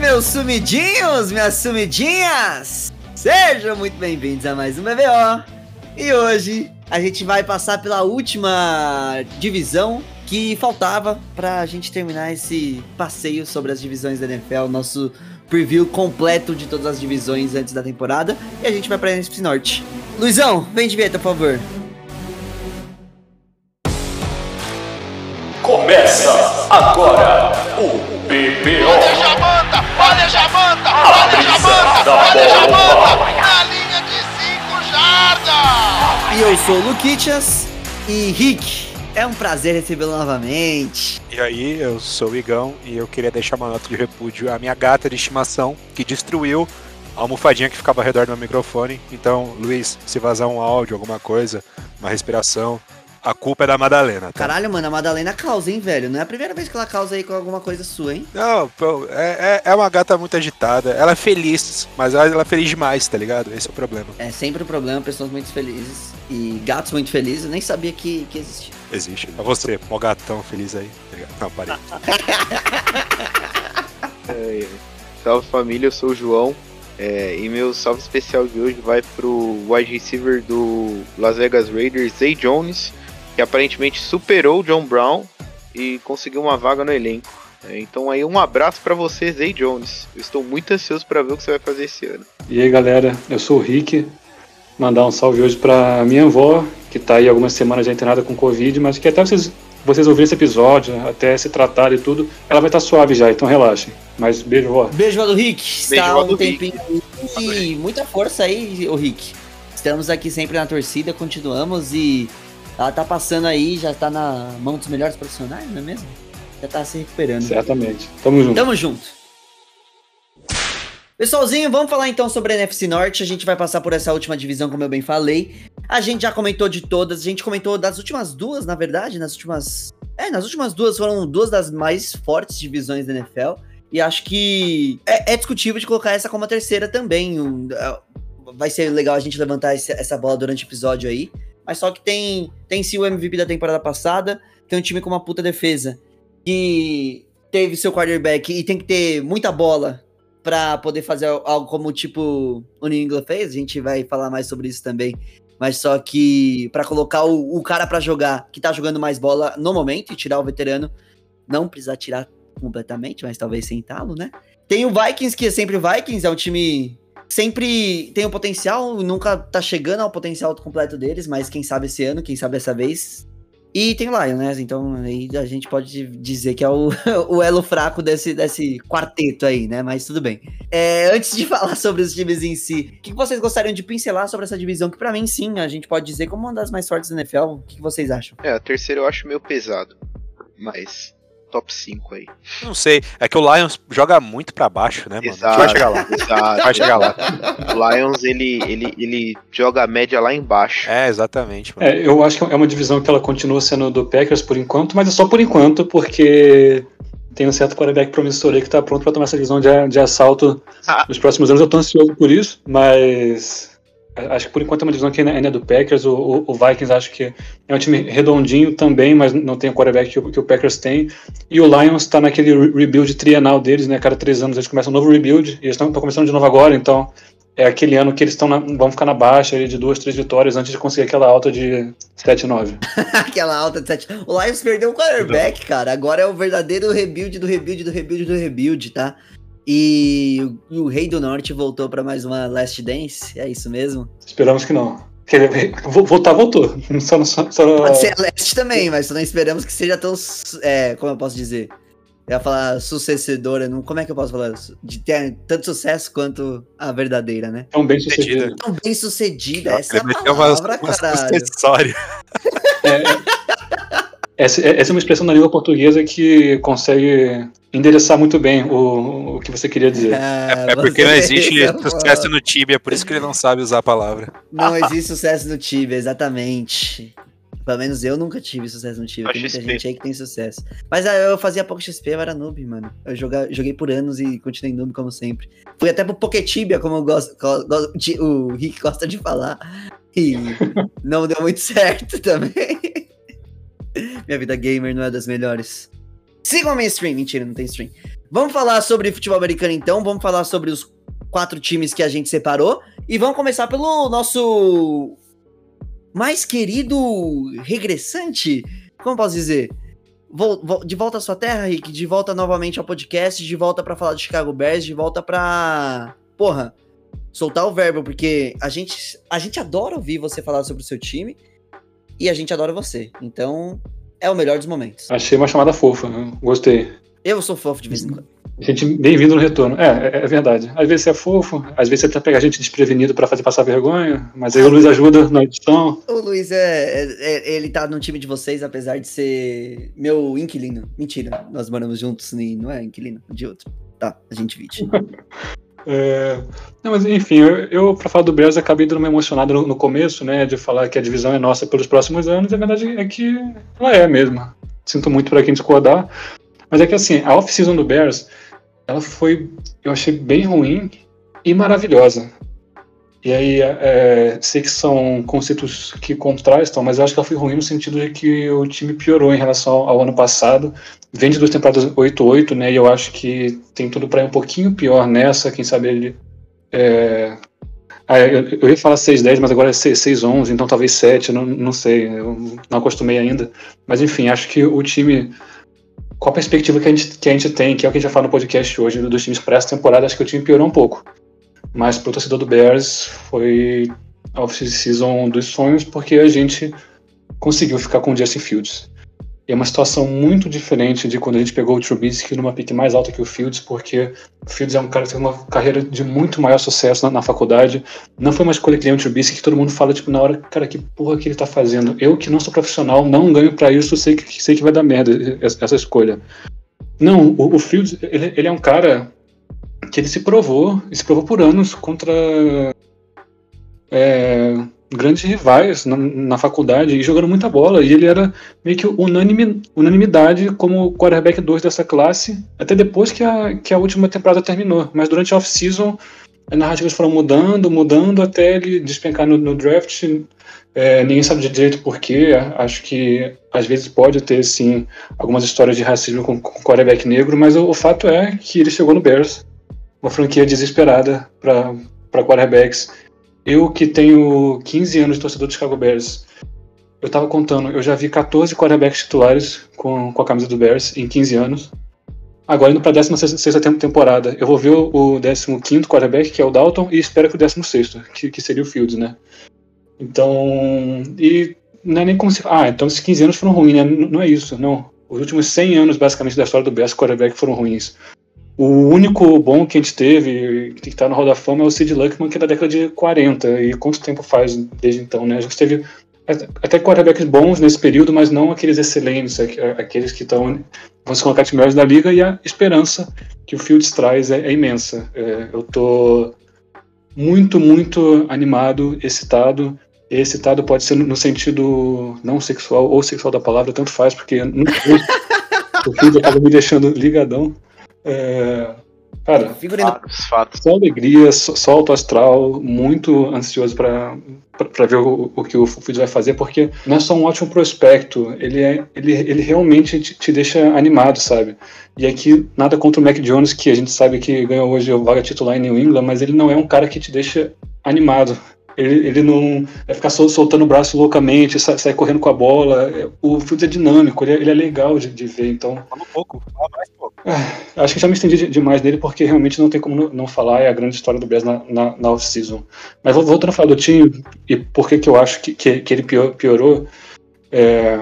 Meus sumidinhos, minhas sumidinhas! Sejam muito bem-vindos a mais um BBO. E hoje a gente vai passar pela última divisão que faltava pra gente terminar esse passeio sobre as divisões da NFL, nosso preview completo de todas as divisões antes da temporada. E a gente vai pra NFC Norte. Luizão, vem de vinheta, por favor. Começa agora o BBO. Olha Jamanta, olha Jamanta, A olha brisa Jamanta, olha. Jamanta, na linha de 5 jardas. E eu sou o Luquitas e Rick. É um prazer recebê-lo novamente. E aí, eu sou o Igão e eu queria deixar uma nota de repúdio à minha gata de estimação que destruiu a almofadinha que ficava ao redor do meu microfone. Então, Luiz, se vazar um áudio, alguma coisa, uma respiração, a culpa é da Madalena, tá? Caralho, mano, a Madalena causa, hein, velho? Não é a primeira vez que ela causa aí com alguma coisa sua, hein? Não, pô, é, é, é uma gata muito agitada. Ela é feliz, mas ela é feliz demais, tá ligado? Esse é o problema. É sempre o problema, pessoas muito felizes e gatos muito felizes. Eu nem sabia que, que existia. Existe. É você, mó gatão feliz aí, tá? Não, parei. É, salve família, eu sou o João. é, e meu salve especial de hoje vai pro wide receiver do Las Vegas Raiders, Zay Jones, que aparentemente superou o John Brown e conseguiu uma vaga no elenco. É, então aí um abraço pra você, Zay Jones. Eu estou muito ansioso pra ver o que você vai fazer esse ano. E aí galera, eu sou o Rick. Mandar um salve hoje pra minha avó, que tá aí algumas semanas já internada com Covid, mas que até vocês, vocês ouvirem esse episódio, até se tratar e tudo, ela vai estar suave já, então relaxem. Mas beijo, vó. Beijo, vó do Rick. Beijo, Está um do tempinho aí. E muita força aí, ô Rick. Estamos aqui sempre na torcida, continuamos e ela tá passando aí, já tá na mão dos melhores profissionais, não é mesmo? Já tá se recuperando. Certamente. Tamo junto. Tamo junto. Pessoalzinho, vamos falar então sobre a NFC Norte. A gente vai passar por essa última divisão, como eu bem falei. A gente já comentou de todas, a gente comentou das últimas duas, na verdade, nas últimas. É, nas últimas duas foram duas das mais fortes divisões da NFL. E acho que é, é discutível de colocar essa como a terceira também. Um, é, vai ser legal a gente levantar essa bola durante o episódio aí. Mas só que tem, tem sim o MVP da temporada passada, tem um time com uma puta defesa que teve seu quarterback e tem que ter muita bola pra poder fazer algo como tipo o New England fez. A gente vai falar mais sobre isso também. Mas só que pra colocar o, o cara pra jogar que tá jogando mais bola no momento e tirar o veterano, não precisar tirar completamente, mas talvez sentá-lo, né? Tem o Vikings, que é sempre o Vikings, é um time sempre tem o potencial, nunca tá chegando ao potencial completo deles, mas quem sabe esse ano, quem sabe essa vez. E tem o Lion, né? Então aí a gente pode dizer que é o, o elo fraco desse, desse quarteto aí, né? Mas tudo bem. É, antes de falar sobre os times em si, o que vocês gostariam de pincelar sobre essa divisão? Que pra mim, sim, a gente pode dizer como uma das mais fortes da NFL. O que vocês acham? É, a terceira eu acho meio pesado, mas top 5 aí. Não sei, é que o Lions joga muito pra baixo, né, mano? Gente vai chegar lá. Exato. Vai chegar lá. O Lions, ele, ele, ele joga a média lá embaixo. É, exatamente, mano. É, eu acho que é uma divisão que ela continua sendo do Packers por enquanto, mas é só por enquanto, porque tem um certo quarterback promissor aí que tá pronto pra tomar essa divisão de, de assalto Ah. nos próximos anos. Eu tô ansioso por isso, mas acho que por enquanto é uma divisão que ainda é do Packers. O, o- o Vikings acho que é um time redondinho também, mas não tem o quarterback que, o- que o Packers tem. E o Lions tá naquele re- rebuild trienal deles, né? Cada três anos eles começam um novo rebuild, e eles estão começando de novo agora, então é aquele ano que eles estão vão ficar na baixa de duas, três vitórias antes de conseguir aquela alta de 7-9. Aquela alta de 7. O Lions perdeu o quarterback, cara. Agora é o verdadeiro rebuild do rebuild do rebuild do rebuild, tá? E o, o Rei do Norte voltou pra mais uma Last Dance. É isso mesmo? Esperamos que não. Voltar, voltou. Só, não- só, só, Pode ser a Leste também, mas não esperamos que seja tão. É, como eu posso dizer? Eu ia falar sucessora, não, como é que eu posso falar? De ter tanto sucesso quanto a verdadeira, né? tão bem. Sucedida. Tão bem sucedida, essa é a Ele meteu umas, palavra, umas caralho. Essa, essa é uma expressão na língua portuguesa que consegue endereçar muito bem o, o que você queria dizer. Ah, É porque você- não existe é sucesso no Tibia, por isso que ele não sabe usar a palavra. Não existe sucesso no Tibia, exatamente. Pelo menos eu nunca tive sucesso no Tibia. Tem muita XP. gente aí que tem sucesso. Mas ah, eu fazia pouco XP, eu era noob, mano. Eu joga, joguei por anos e continuei noob como sempre. Fui até pro Poketibia, como eu gosto, go- go- de- o Rick gosta de falar. E não deu muito certo também. Minha vida gamer não é das melhores. Sigam a minha stream. Mentira, não tem stream. Vamos falar sobre futebol americano então, vamos falar sobre os quatro times que a gente separou e vamos começar pelo nosso mais querido regressante, como posso dizer? De volta à sua terra, Rick, de volta novamente ao podcast, de volta pra falar de Chicago Bears, de volta pra, porra, soltar o verbo, porque a gente a gente adora ouvir você falar sobre o seu time e a gente adora você. Então, é o melhor dos momentos. Achei uma chamada fofa, né? gostei. Eu sou fofo de vez em quando. Gente, bem-vindo no retorno. É, é, é verdade. Às vezes você é fofo, às vezes você tenta pegar a gente desprevenido pra fazer passar vergonha, mas aí o Luiz ajuda na edição. O Luiz é, é- é- Ele tá no time de vocês, apesar de ser meu inquilino. Mentira, nós moramos juntos e não é inquilino, de outro. Tá, a gente divide. É, Não, mas enfim, eu, eu para falar do Bears, acabei dando uma emocionada no, no começo, né, de falar que a divisão é nossa pelos próximos anos, e a verdade é que ela é mesmo. Sinto muito para quem discordar, mas é que assim, a off-season do Bears, ela foi, eu achei bem ruim e maravilhosa. E aí, é, sei que são conceitos que contrastam, mas eu acho que ela foi ruim no sentido de que o time piorou em relação ao, ano passado. Vem de duas temporadas 8-8, né? E eu acho que tem tudo para ir um pouquinho pior nessa. Quem sabe ele. É... Ah, eu, eu ia falar 6-10, mas agora é 6-11, então talvez 7, não, não sei. Eu não acostumei ainda. Mas enfim, acho que o time. Qual a perspectiva que a gente, que a gente tem, que é o que a gente já fala no podcast hoje, dos times para essa temporada, acho que o time piorou um pouco. Mas pro torcedor do Bears foi a off-season dos sonhos, porque a gente conseguiu ficar com o Justin Fields. E é uma situação muito diferente de quando a gente pegou o Trubisky numa pique mais alta que o Fields, porque o Fields é um cara que teve uma carreira de muito maior sucesso na, na faculdade. Não foi uma escolha que nem o Trubisky, que todo mundo fala, tipo, na hora, cara, que porra que ele tá fazendo? Eu, que não sou profissional, não ganho pra isso, sei que, sei que vai dar merda essa escolha. Não, o, o Fields, ele, ele é um cara que ele se provou, se provou por anos contra é, grandes rivais na, na faculdade e jogando muita bola. E ele era meio que unanime, unanimidade como quarterback 2 dessa classe, até depois que a, que a última temporada terminou. Mas durante a off-season, as narrativas foram mudando, mudando, até ele despencar no, no draft. É, ninguém sabe direito porquê. Acho que às vezes pode ter, sim, algumas histórias de racismo com, com quarterback negro, mas o, o fato é que ele chegou no Bears, uma franquia desesperada para quarterbacks. Eu que tenho 15 anos de torcedor do Chicago Bears, eu tava contando, eu já vi 14 quarterbacks titulares com, com a camisa do Bears em 15 anos. Agora indo pra 16 temporada, eu vou ver o, o 15 quarterback, que é o Dalton, e espero que o 16, que, que seria o Fields, né? Então, e não é nem como se. Ah, então esses 15 anos foram ruins, né? N- Não é isso, não. Os últimos 100 anos, basicamente, da história do Bears, quarterback foram ruins. O único bom que a gente teve, que está no Hall da Fama, é o Sid Luckman, que é da década de 40. E quanto tempo faz desde então, né? A gente teve até quarterbacks bons nesse período, mas não aqueles excelentes, aqu- aqueles que estão vão se colocar de melhores da liga, e a esperança que o Fields traz é, é imensa. É, eu tô muito, muito animado, excitado. E excitado pode ser no sentido não sexual ou sexual da palavra, tanto faz, porque o Fields acaba me deixando ligadão. É, cara, Figurino. Fatos, fatos. só alegria, só, só alto astral, muito ansioso para para ver o, o que o Fields vai fazer, porque não é só um ótimo prospecto, ele, é, ele, ele realmente te, te deixa animado, sabe? E aqui, nada contra o Mac Jones, que a gente sabe que ganhou hoje o vaga titular em New England, mas ele não é um cara que te deixa animado. Ele, ele não vai ficar sol- soltando o braço loucamente, sai, sai correndo com a bola. É, O Fields é dinâmico, ele é, ele é legal de, de ver, então Fala um pouco, fala mais um pouco. Acho que já me estendi de- demais nele, porque realmente não tem como não- falar, é a grande história do Bears na, na, na off-season. Mas vol- voltando a falar do time, e por que que eu acho que, que, que ele pior- piorou, é,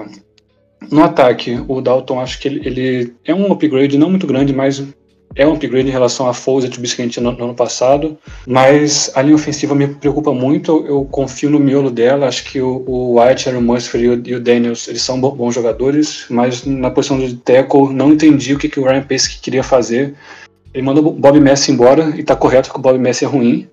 no ataque, o Dalton, acho que ele, ele é um upgrade não muito grande, mas é um upgrade em relação a Foles e Trubisky no, no ano passado, mas a linha ofensiva me preocupa muito, eu, eu confio no miolo dela, acho que o, o White, Aaron Musfer e o, e o Daniels, eles são bo- bons jogadores, mas na posição de tackle, não entendi o que, que o Ryan Pace queria fazer, ele mandou o Bob Messi embora, e tá correto que o Bob Messi é ruim,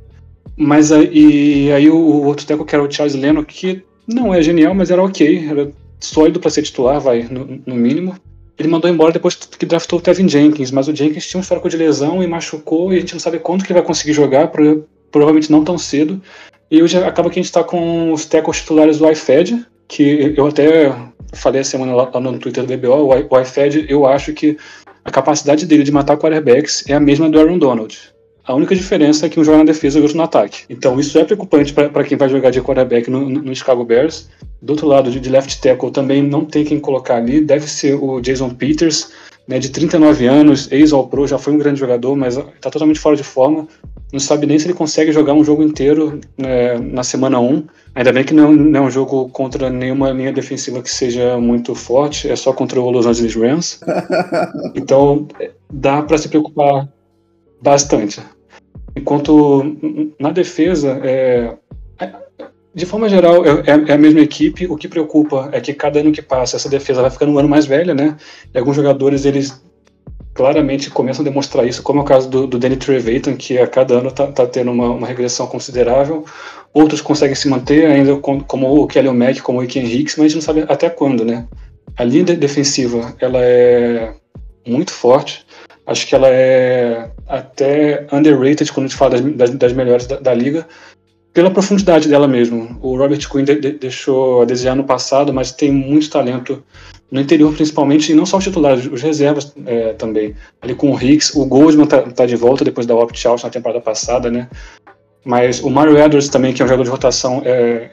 mas aí, aí o, o outro tackle que era o Charles Leno, que não é genial, mas era ok, era sólido para ser titular, vai, no, no mínimo. Ele mandou embora depois que draftou o Tevin Jenkins, mas o Jenkins tinha um histórico de lesão e machucou, e a gente não sabe quanto que ele vai conseguir jogar, pro- provavelmente não tão cedo. E hoje acaba que a gente está com os tackles titulares do iFed, que eu até falei a semana lá, no Twitter do BBO, o iFed eu acho que a capacidade dele de matar quarterbacks é a mesma do Aaron Donald. A única diferença é que um joga na defesa e o outro no ataque. Então isso é preocupante para quem vai jogar de quarterback no, no, Chicago Bears. Do outro lado, de left tackle também não tem quem colocar ali. Deve ser o Jason Peters, né, de 39 anos, ex-All-Pro, já foi um grande jogador, mas está totalmente fora de forma. Não sabe nem se ele consegue jogar um jogo inteiro né, na semana 1. Ainda bem que não, não, é um jogo contra nenhuma linha defensiva que seja muito forte, é só contra o Los Angeles Rams. Então dá para se preocupar bastante. Enquanto na defesa, é, de forma geral, é, é, a mesma equipe. O que preocupa é que cada ano que passa, essa defesa vai ficando um ano mais velha, né? E alguns jogadores, eles claramente começam a demonstrar isso, como é o caso do, do Danny Trevathan, que a cada ano está tá tendo uma, uma, regressão considerável. Outros conseguem se manter, ainda com, como o Kelly Mack, como o Ken Hicks, mas a gente não sabe até quando, né? A linha de defensiva, ela é muito forte. Acho que ela é até underrated quando a gente fala das, das, das melhores da, da liga pela profundidade dela mesmo. O Robert Quinn de, de, deixou a desejar no passado, mas tem muito talento no interior principalmente, e não só os titulares, os reservas é, também. Ali com o Hicks, o Goldman tá, tá de volta depois da opt-out na temporada passada, né? Mas o Mario Edwards também, que é um jogador de rotação, é,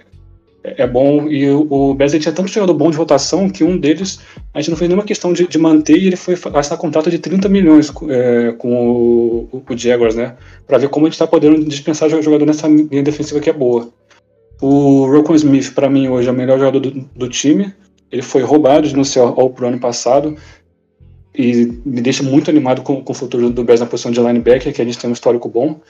é bom. E o, o tinha tanto jogador bom de rotação que um deles a gente não fez nenhuma questão de, de manter e ele foi assinar contrato de 30 milhões é, com o, o, Jaguars, né? Para ver como a gente está podendo dispensar jogador nessa linha defensiva que é boa. O Rocco Smith, para mim, hoje é o melhor jogador do, do time. Ele foi roubado no seu All Pro ano passado e me deixa muito animado com, com o futuro do Bears na posição de linebacker, que a gente tem um histórico bom.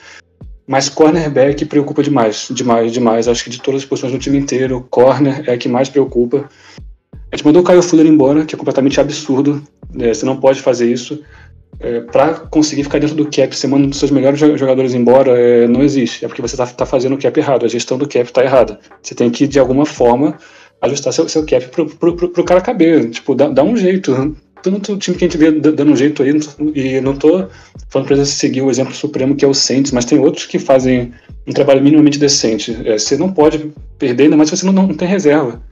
Mas cornerback preocupa demais, demais, demais. Acho que de todas as posições do time inteiro, corner é a que mais preocupa. A gente mandou o Caio Fuller embora, que é completamente absurdo. É, você não pode fazer isso. É, para conseguir ficar dentro do cap, você manda seus melhores jogadores embora, é, não existe. É porque você está tá fazendo o cap errado. A gestão do cap está errada. Você tem que, de alguma forma, ajustar seu, seu cap pro, pro cara caber. Tipo, dá, dá um jeito tanto time que a gente vê dando um jeito aí, e não tô falando para seguir o exemplo supremo que é o Saints, mas tem outros que fazem um trabalho minimamente decente. É, você não pode perder, ainda mais se você não, não tem reserva.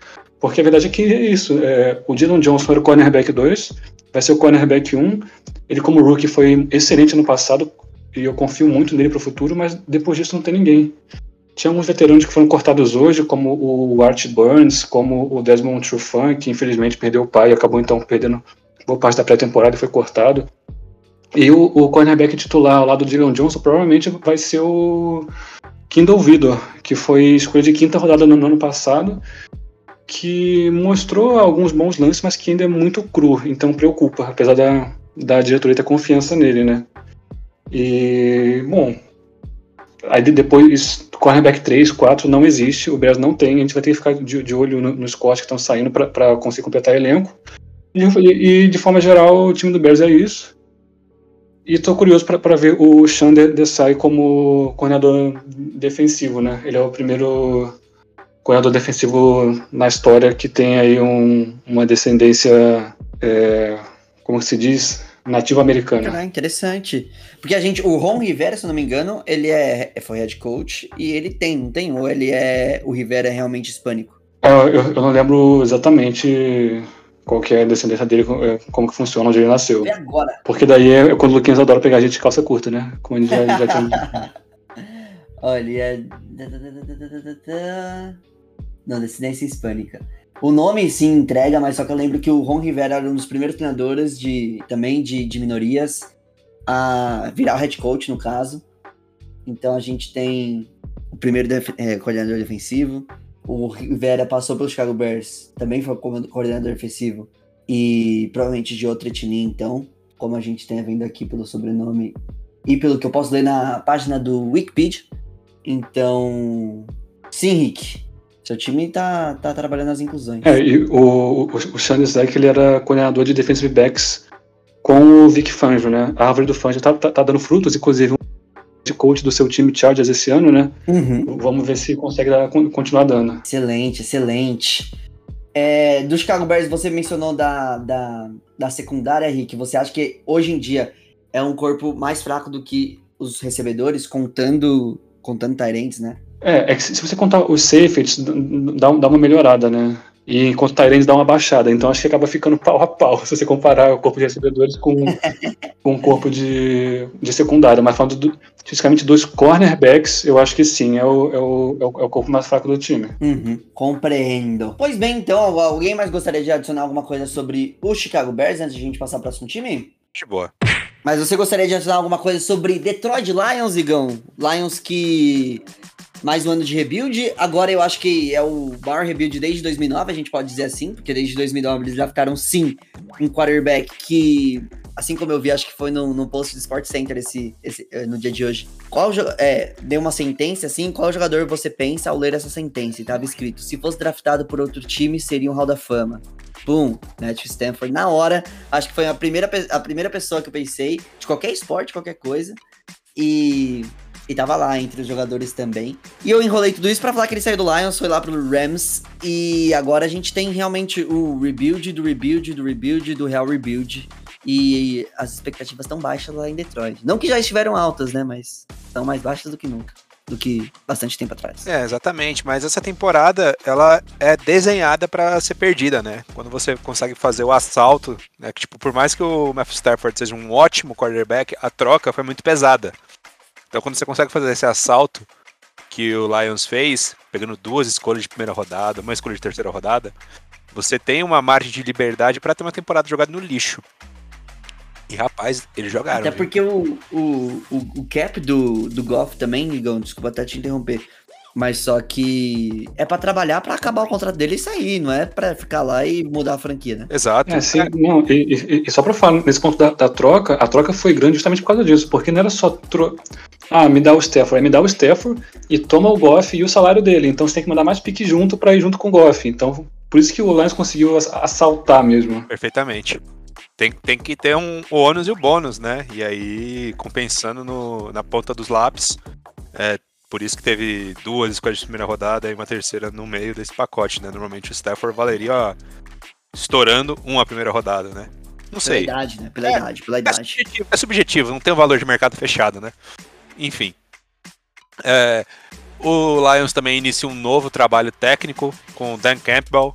Porque a verdade é que é isso. É, o Dylan Johnson era o cornerback 2, vai ser o cornerback 1. Ele, como rookie, foi excelente no passado e eu confio muito nele para o futuro, mas depois disso não tem ninguém. Tinha alguns veteranos que foram cortados hoje, como o Art Burns, como o Desmond Trufant, que infelizmente perdeu o pai e acabou então perdendo boa parte da pré-temporada foi cortado. E o, o cornerback titular ao lado do Dylan Johnson provavelmente vai ser o Kindle Vidor, que foi escolha de quinta rodada no, no ano passado, que mostrou alguns bons lances, mas que ainda é muito cru, então preocupa, apesar da, da diretoria ter confiança nele, né? E, bom, aí depois, cornerback 3, 4 não existe, o Bears não tem, a gente vai ter que ficar de, de olho nos no cortes que estão saindo para conseguir completar elenco. E, e, de forma geral, o time do Bears é isso. E estou curioso para ver o Xander Desai como coordenador defensivo, né? Ele é o primeiro coordenador defensivo na história que tem aí um, uma descendência, é, como se diz, nativo-americana. Ah, interessante. Porque a gente, o Ron Rivera, se não me engano, ele é, foi head coach e ele tem, não tem? Ou ele é, o Rivera é realmente hispânico? É, eu, eu não lembro exatamente qual que é a descendência dele, é, como que funciona, onde ele nasceu. E agora? Porque daí é quando o Luquinhas adora pegar gente de calça curta, né? Como a gente já, já tinha. Olha. É Não, descendência hispânica. O nome sim entrega, mas só que eu lembro que o Ron Rivera era um dos primeiros treinadores de, também de, de minorias a virar o head coach, no caso. Então a gente tem o primeiro def é, coordenador defensivo, o Rivera passou pelo Chicago Bears, também foi coordenador defensivo e provavelmente de outra etnia, então, como a gente tem vendo aqui pelo sobrenome e pelo que eu posso ler na página do Wikipedia. Então, sim, Rick, seu time tá, tá trabalhando nas inclusões. É, e o, o, o Sean ele era coordenador de defensive backs com o Vic Fangio, né? A árvore do Fangio tá, tá, tá dando frutos, inclusive de coach do seu time Chargers esse ano, né? Uhum. Vamos ver se consegue dar, continuar dando. Excelente, excelente. É, do Chicago Bears, você mencionou da, da, da secundária, Rick. Você acha que hoje em dia é um corpo mais fraco do que os recebedores, contando contando Tyrants, né? É, é que se você contar os safeties, dá, dá uma melhorada, né? E enquanto o Tyrande dá uma baixada. Então acho que acaba ficando pau a pau se você comparar o corpo de recebedores com, com o corpo de, de secundário. Mas falando do, especificamente dos cornerbacks, eu acho que sim, é o, é o, é o, é o corpo mais fraco do time. Uhum, compreendo. Pois bem, então, alguém mais gostaria de adicionar alguma coisa sobre o Chicago Bears antes de a gente passar para o próximo time? De boa. Mas você gostaria de adicionar alguma coisa sobre Detroit Lions, Igão? Lions que mais um ano de rebuild. Agora eu acho que é o maior rebuild desde 2009, a gente pode dizer assim, porque desde 2009 eles já ficaram sim um quarterback que, assim como eu vi, acho que foi no, no post do Sport Center esse, esse, eh, no dia de hoje. Qual é, deu uma sentença assim, qual jogador você pensa ao ler essa sentença? E tava escrito: se fosse draftado por outro time, seria um Hall da Fama. Boom, Matthew Stanford. Na hora, acho que foi a primeira, a primeira pessoa que eu pensei, de qualquer esporte, qualquer coisa. E e tava lá entre os jogadores também. E eu enrolei tudo isso para falar que ele saiu do Lions, foi lá pro Rams. E agora a gente tem realmente o rebuild do rebuild do rebuild do real rebuild. E as expectativas estão baixas lá em Detroit. Não que já estiveram altas, né? Mas estão mais baixas do que nunca. Do que bastante tempo atrás. É, exatamente. Mas essa temporada, ela é desenhada para ser perdida, né? Quando você consegue fazer o assalto, né? Que, tipo, por mais que o Matthew Stafford seja um ótimo quarterback, a troca foi muito pesada. Então quando você consegue fazer esse assalto que o Lions fez, pegando duas escolhas de primeira rodada, uma escolha de terceira rodada, você tem uma margem de liberdade para ter uma temporada jogada no lixo. E rapaz, eles jogaram. Até porque o, o, o, o, cap do, do Goff também, Igão, desculpa até te interromper. Mas só que é para trabalhar para acabar o contrato dele e sair, não é para ficar lá e mudar a franquia, né? Exato. É, sim, não, e, e, e, só para falar, nesse ponto da, da, troca, a troca foi grande justamente por causa disso, porque não era só tro... ah, me dá o Stafford, é me dá o Stafford e toma o Goff e o salário dele. Então você tem que mandar mais pique junto para ir junto com o Goff. Então, por isso que o Lions conseguiu assaltar mesmo. Perfeitamente. Tem, tem que ter um, o ônus e o bônus, né? E aí, compensando no, na ponta dos lápis, é, por isso que teve duas escolhas de primeira rodada e uma terceira no meio desse pacote, né? Normalmente o Stafford valeria ó, estourando uma primeira rodada, né? Não sei. Pela idade, né? Pela é, idade, pela idade. É subjetivo, é subjetivo, não tem um valor de mercado fechado, né? Enfim. É, o Lions também inicia um novo trabalho técnico com o Dan Campbell,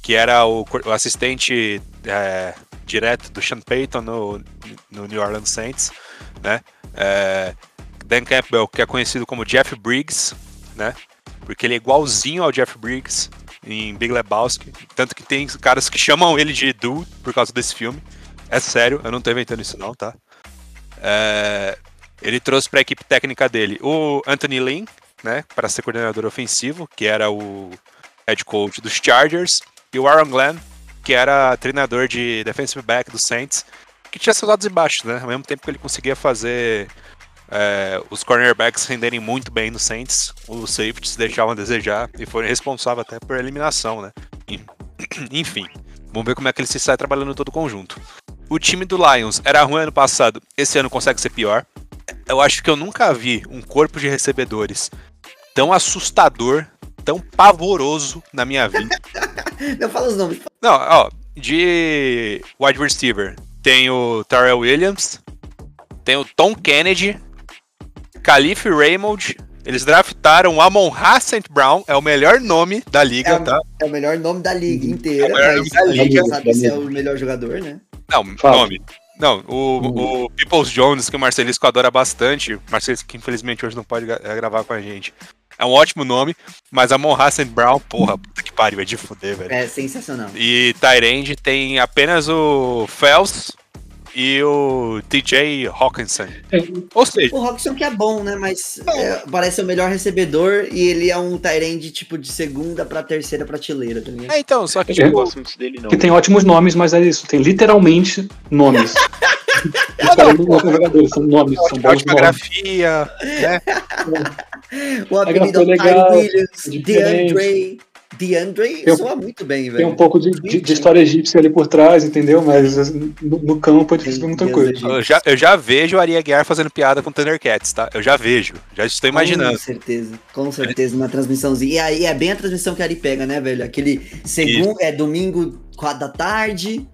que era o, o assistente é, direto do Sean Payton no, no New Orleans Saints, né? É, Dan Campbell, que é conhecido como Jeff Briggs, né? Porque ele é igualzinho ao Jeff Briggs em Big Lebowski. Tanto que tem caras que chamam ele de Edu por causa desse filme. É sério, eu não tô inventando isso não, tá? É... Ele trouxe para a equipe técnica dele o Anthony Lynn, né? Para ser coordenador ofensivo, que era o head coach dos Chargers. E o Aaron Glenn, que era treinador de defensive back dos Saints. Que tinha seus lados e baixos, né? Ao mesmo tempo que ele conseguia fazer é, os cornerbacks renderem muito bem no Saints, os safeties deixavam a desejar e foram responsáveis até por eliminação, né? Enfim, vamos ver como é que ele se sai trabalhando todo o conjunto. O time do Lions era ruim ano passado, esse ano consegue ser pior. Eu acho que eu nunca vi um corpo de recebedores tão assustador, tão pavoroso na minha vida. Não fala os nomes. Não, ó, de wide receiver tem o Terrell Williams, tem o Tom Kennedy, Calif Raymond. Eles draftaram Amon St. Brown, é o melhor nome da liga, é, tá? É o melhor nome da liga inteira, é o melhor mas da liga. sabe se é o melhor jogador, né? Não, Fala. nome. Não, o, uhum. o Peoples Jones, que o Marcelisco adora bastante, o Marcelisco que infelizmente hoje não pode é, gravar com a gente. É um ótimo nome, mas a Monra St. Brown, porra, puta que pariu, é de fuder, velho. É sensacional. E Tyrande tem apenas o Fels, e o TJ Hawkinson. É. Ou seja. O Hawkinson que é bom, né? Mas é, parece o melhor recebedor e ele é um Tyrande tipo de segunda pra terceira prateleira, tá ligado? É, então, só que tipo, eu não gosto muito dele, não. Que tem ótimos nomes, mas é isso, tem literalmente nomes. Os caras não são jogadores, são nomes, são bons nomes. grafia, né? o apelido é Ty Williams, DeAndre. DeAndre tem, soa muito bem, velho. Tem um pouco de, de, de, história egípcia ali por trás, entendeu? Mas no, no campo é difícil muita coisa. Eu já, eu já vejo o Ari Aguiar fazendo piada com Thundercats, tá? Eu já vejo, já estou imaginando. Com certeza, com certeza, na transmissãozinha. E aí é bem a transmissão que a Ari pega, né, velho? Aquele segundo, é domingo, quatro da tarde,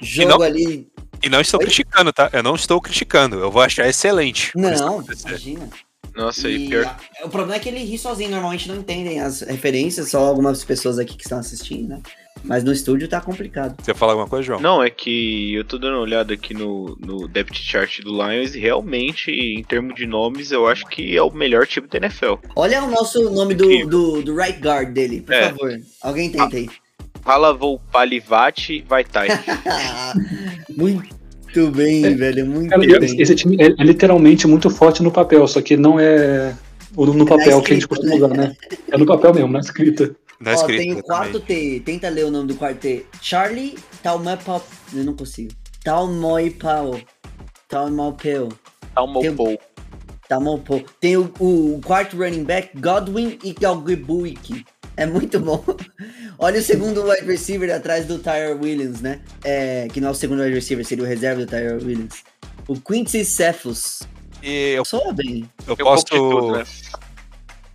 jogo não, ali. E não estou Oi? criticando, tá? Eu não estou criticando, eu vou achar excelente. Não, imagina. Nossa, e E pior. o problema é que ele ri sozinho, normalmente não entendem as referências, só algumas pessoas aqui que estão assistindo, né? Mas no estúdio tá complicado. Você fala alguma coisa, João? Não, é que eu tô dando uma olhada aqui no, no depth chart do Lions e realmente, em termos de nomes, eu acho que é o melhor time da NFL. Olha o nosso nome do, do, do right guard dele, por É. favor. Alguém tenta aí. Palavou Palivati Vaitai. muito bem, velho, muito Cara, bem. esse time é, é literalmente muito forte no papel, só que não é o no papel que a gente escrita, costuma usar, né? É no papel mesmo, na escrita. É Ó, escrito. tem o quarto T. Tenta ler o nome do quarto T. Charlie Talmapau. Eu não consigo. Talmoipau. Talmopeu. Talmopou. Talmopou. Tem o, o quarto running back, Godwin e Galgibuik. É muito bom. Olha o segundo wide receiver atrás do Tyre Williams, né? É, que não é o segundo wide receiver, seria o reserva do Tyre Williams. O Quincy Cephus. E eu, Soa bem. eu posso, tudo, né?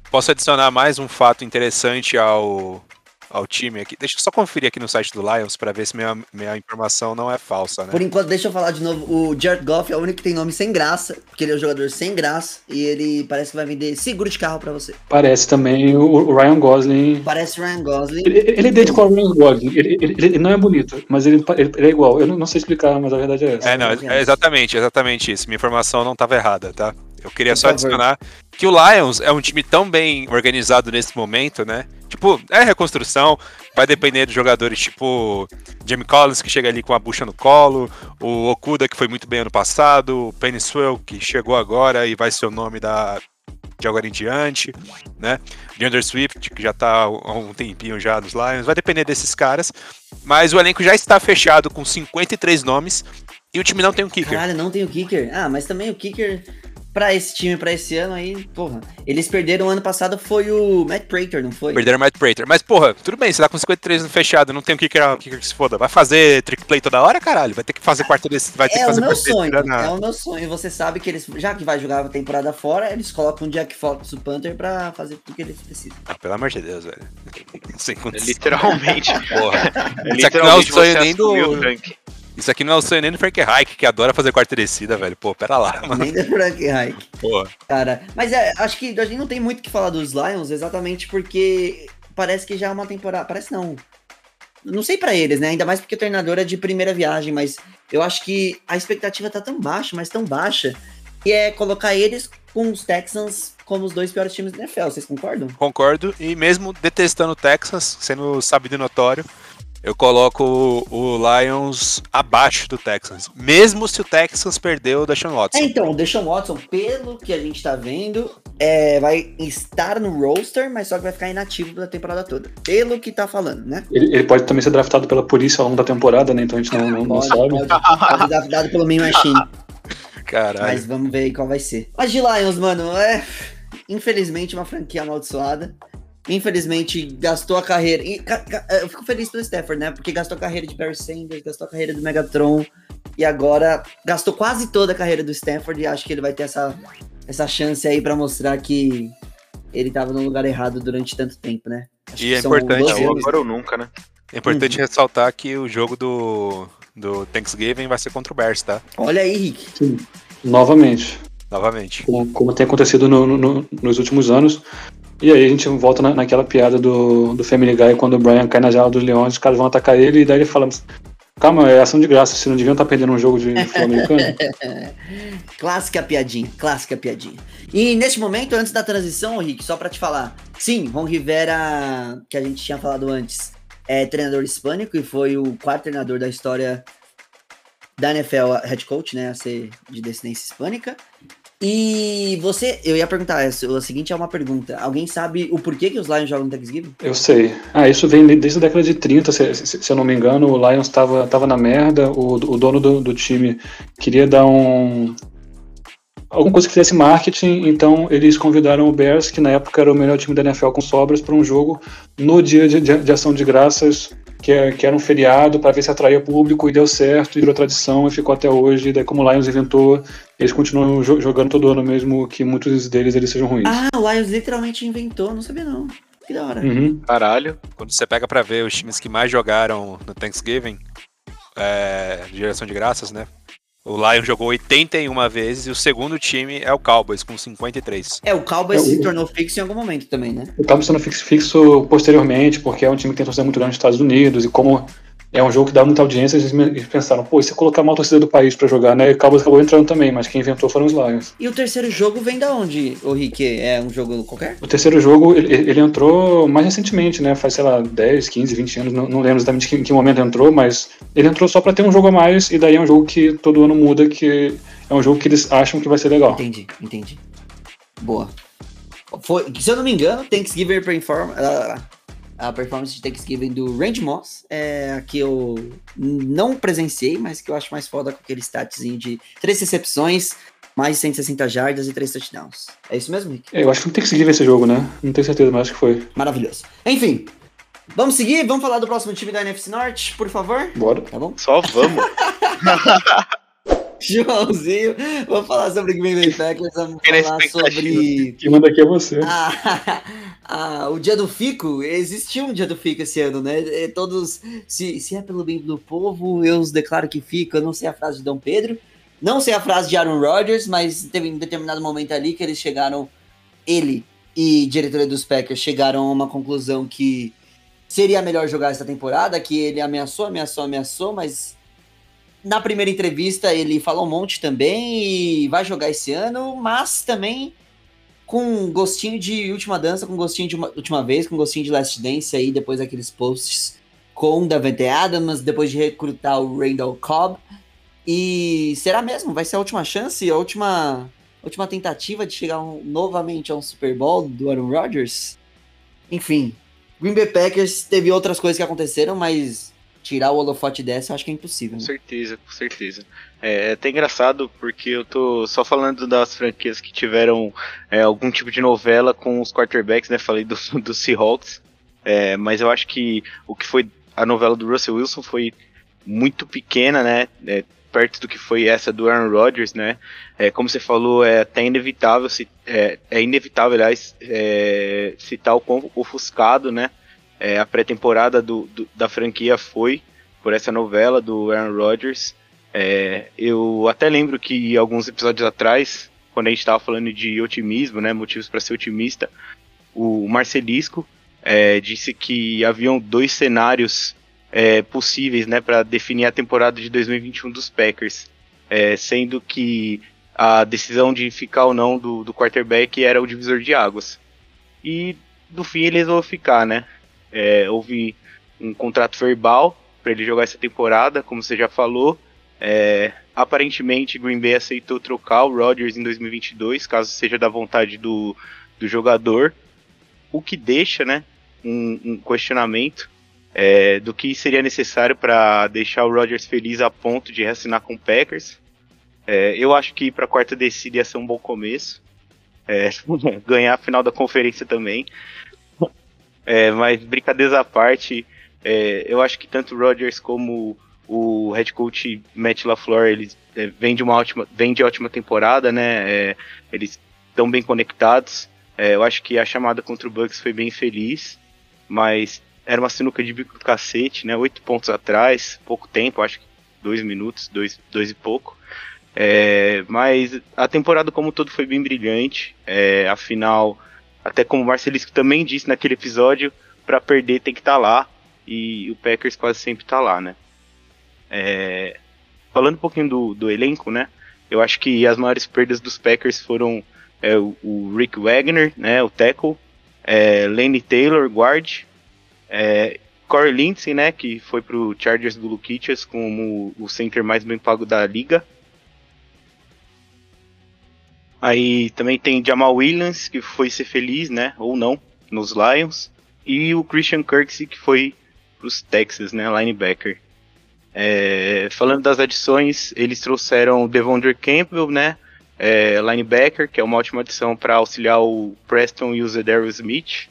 posso adicionar mais um fato interessante ao, ao time aqui. Deixa eu só conferir aqui no site do Lions pra ver se minha, minha informação não é falsa, né? Por enquanto, deixa eu falar de novo. O Jared Goff é o único que tem nome sem graça, porque ele é um jogador sem graça e ele parece que vai vender seguro de carro pra você. Parece também o, o Ryan Gosling. Parece Ryan Gosling. Ele, ele é idêntico ao Ryan Gosling. Ele, ele- ele não é bonito, mas ele, ele- ele é igual. Eu não, não sei explicar, mas a verdade é essa. É, não, é exatamente, exatamente isso. Minha informação não estava errada, tá? Eu queria Por só favor. adicionar que o Lions é um time tão bem organizado nesse momento, né? Tipo, é reconstrução, vai depender de jogadores tipo Jamie Collins, que chega ali com a bucha no colo, o Okuda, que foi muito bem ano passado, o Penny Swell, que chegou agora e vai ser o nome da, de agora em diante, né? DeAndre Swift, que já tá há um tempinho já nos Lions, vai depender desses caras, mas o elenco já está fechado com 53 nomes e o time não tem um kicker. Caralho, não tem o kicker. Ah, mas também o kicker pra esse time, pra esse ano aí, porra. Eles perderam ano passado, foi o Matt Prater, não foi? Perderam o Matt Prater. Mas, porra, tudo bem, você tá com 53 no fechado, não tem um kicker, um kicker que se foda. Vai fazer trick play toda hora, caralho? Vai ter que fazer quarta desse, vai ter que É o fazer meu quarta sonho, na- é o meu sonho. Você sabe que eles, já que vai jogar a temporada fora, eles colocam o Jack Fox, o Panther, pra fazer tudo que eles precisam. Ah, pelo amor de Deus, velho. Sem É condição. Literalmente. Porra. É Isso aqui não é o literalmente sonho nem do. o tanque. Isso aqui não é o sonho nem do Frank Reich, que adora fazer quarta descida, velho. Pô, pera lá, mano. Nem da Frank Reich. Porra. Cara, mas é, acho que a gente não tem muito o que falar dos Lions, exatamente porque parece que já é uma temporada. Parece não. Não sei pra eles, né? Ainda mais porque o treinador é de primeira viagem, mas eu acho que a expectativa tá tão baixa, mas tão baixa, que é colocar eles com os Texans como os dois piores times da NFL. Vocês concordam? Concordo. E mesmo detestando o Texas, sendo sabido e notório, eu coloco o, o Lions abaixo do Texans. Mesmo se o Texans perdeu o Deshaun Watson. É, então, o Deshaun Watson, pelo que a gente tá vendo, é, vai estar no roster, mas só que vai ficar inativo pela temporada toda. Pelo que tá falando, né? Ele, ele pode também ser draftado pela polícia ao longo da temporada, né? Então a gente não, não, não Pode, sabe. pode, pode dar dado pelo Mean Machine. Caralho. Mas vamos ver aí qual vai ser. Mas de Lions, mano, é. Infelizmente, uma franquia amaldiçoada. Infelizmente, gastou a carreira. e ca- ca- Eu fico feliz pelo Stafford, né? Porque gastou a carreira de Barry Sanders, gastou a carreira do Megatron. E agora gastou quase toda a carreira do Stafford. E acho que ele vai ter essa, essa chance aí pra mostrar que ele tava no lugar errado durante tanto tempo, né? Acho E que é importante, 12 É, agora ou nunca, né? É importante Uhum. ressaltar que o jogo do, do Thanksgiving vai ser contra o Bears, tá? Olha aí, Rick. Sim. Novamente. Novamente. como, como tem acontecido no- no- nos últimos anos. E aí a gente volta na- naquela piada do, do Family Guy, quando o Brian cai na jaula dos leões, os caras vão atacar ele, e daí ele fala, calma, é ação de graça, vocês não deviam estar perdendo um jogo de futebol americano? Clássica piadinha, clássica piadinha. E neste momento, antes da transição, Rick, só pra te falar, sim, Ron Rivera, que a gente tinha falado antes, é treinador hispânico e foi o quarto treinador da história da NFL, head coach, né, a ser de descendência hispânica. E você, eu ia perguntar, a seguinte é uma pergunta, alguém sabe o porquê que os Lions jogam Thanksgiving? Eu sei. Ah, isso vem desde a década de 30, se, se- se eu não me engano, o Lions estava tava na merda, o, o dono do, do time queria dar um... Alguma coisa que fizesse marketing, então eles convidaram o Bears, que na época era o melhor time da NFL com sobras, para um jogo no dia de, de- de ação de graças, que, que era um feriado, para ver se atraía público, e deu certo, e virou tradição, e ficou até hoje. E daí, como o Lions inventou, eles continuam jo- jogando todo ano, mesmo que muitos deles eles sejam ruins. Ah, o Lions literalmente inventou, não sabia não. Que da hora. Uhum. Caralho. Quando você pega pra ver os times que mais jogaram no Thanksgiving, é, de geração de graças, né? O Lion jogou 81 vezes e o segundo time é o Cowboys, com 53. É, o Cowboys É, se tornou fixo em algum momento também, né? O Cowboys sendo fixo, fixo posteriormente, porque é um time que tem torcida muito grande nos Estados Unidos, e como é um jogo que dá muita audiência, eles, eles pensaram, pô, e se colocar uma torcida do país pra jogar, né? E o Cowboys acabou entrando também, mas quem inventou foram os Lions. E o terceiro jogo vem da onde, ô Rick? É um jogo qualquer? O terceiro jogo, ele, ele entrou mais recentemente, né? Faz, sei lá, 10, 15, 20 anos, não, não lembro exatamente em que momento entrou, mas ele entrou só pra ter um jogo a mais, e daí é um jogo que todo ano muda, que é um jogo que eles acham que vai ser legal. Entendi, entendi. Boa. Foi, se eu não me engano, Thanksgiving Perform ah, a performance de Thanksgiving do Randy Moss, é a que eu não presenciei, mas que eu acho mais foda com aquele statzinho de três recepções, mais de 160 jardas e três touchdowns. É isso mesmo, Rick? É, Eu acho que não tem que seguir esse jogo, né? Não tenho certeza, mas acho que foi. Maravilhoso. Enfim, vamos seguir? Vamos falar do próximo time da NFC Norte, por favor? Bora. Tá bom? Só vamos. Joãozinho, vamos falar sobre Green Bay Packers, vamos falar sobre Quem manda aqui é você. Ah, ah, o dia do fico, existiu um dia do fico esse ano, né? É, Todos, se, se é pelo bem do povo, eu os declaro que fico. Eu não sei a frase de Dom Pedro, não sei a frase de Aaron Rodgers, mas teve um determinado momento ali que eles chegaram, ele e diretoria dos Packers chegaram a uma conclusão que seria melhor jogar essa temporada, que ele ameaçou, ameaçou, ameaçou, mas na primeira entrevista ele falou um monte também e vai jogar esse ano, mas também com gostinho de última dança, com gostinho de uma, última vez, com gostinho de Last Dance aí, depois daqueles posts com o Davante Adams, depois de recrutar o Randall Cobb. E será mesmo? Vai ser a última chance, a última, última tentativa de chegar um- novamente a um Super Bowl do Aaron Rodgers? Enfim, Green Bay Packers teve outras coisas que aconteceram, mas tirar o holofote dessa eu acho que é impossível. Com né? certeza, com certeza. É é até engraçado porque eu tô só falando das franquias que tiveram é, algum tipo de novela com os quarterbacks, né? Falei do, do Seahawks, é, mas eu acho que o que foi a novela do Russell Wilson foi muito pequena, né? é, perto do que foi essa do Aaron Rodgers, né? É, como você falou, é até inevitável, se, é, é inevitável, aliás, é, citar o quão ofuscado, né? É, a pré-temporada do, do- da franquia foi por essa novela do Aaron Rodgers. É, eu até lembro que alguns episódios atrás, quando a gente estava falando de otimismo, né, motivos para ser otimista, o Marcelisco é, disse que haviam dois cenários é, possíveis, né, para definir a temporada de 2021 dos Packers, é, sendo que a decisão de ficar ou não do, do quarterback era o divisor de águas. E no fim ele resolveu ficar, né? É, houve um contrato verbal para ele jogar essa temporada, como você já falou. É, aparentemente, Green Bay aceitou trocar o Rodgers em 2022, caso seja da vontade do, do jogador, o que deixa, né, um, um questionamento é, do que seria necessário para deixar o Rodgers feliz a ponto de reassinar com o Packers. É, eu acho que para a quarta descida ia ser um bom começo. É, ganhar a final da conferência também. É, mas brincadeiras à parte, é, eu acho que tanto o Rodgers como o head coach Matt LaFleur, eles é, vêm de uma ótima, de ótima temporada, né? É, eles estão bem conectados. É, eu acho que a chamada contra o Bucks foi bem feliz, mas era uma sinuca de bico do cacete, né? Oito pontos atrás, pouco tempo, acho que dois minutos, dois, dois e pouco. É, mas a temporada como todo foi bem brilhante. É, afinal, até como o Marcelisco também disse naquele episódio, para perder tem que estar lá. E o Packers quase sempre tá lá, né? É, falando um pouquinho do, do elenco, né? Eu acho que as maiores perdas dos Packers foram é, o, o Rick Wagner, né? O tackle, é, Lane Taylor, guard, é, Corey Lindsey, né? Que foi pro Chargers do Luquitas como o center mais bem pago da liga. Aí também tem Jamal Williams, que foi ser feliz, né? Ou não, nos Lions. E o Christian Kirksey, que foi pros Texas, né? Linebacker. É, falando das adições, eles trouxeram o Devondre Campbell, né? É, linebacker, que é uma ótima adição para auxiliar o Preston e o Zedarius Smith.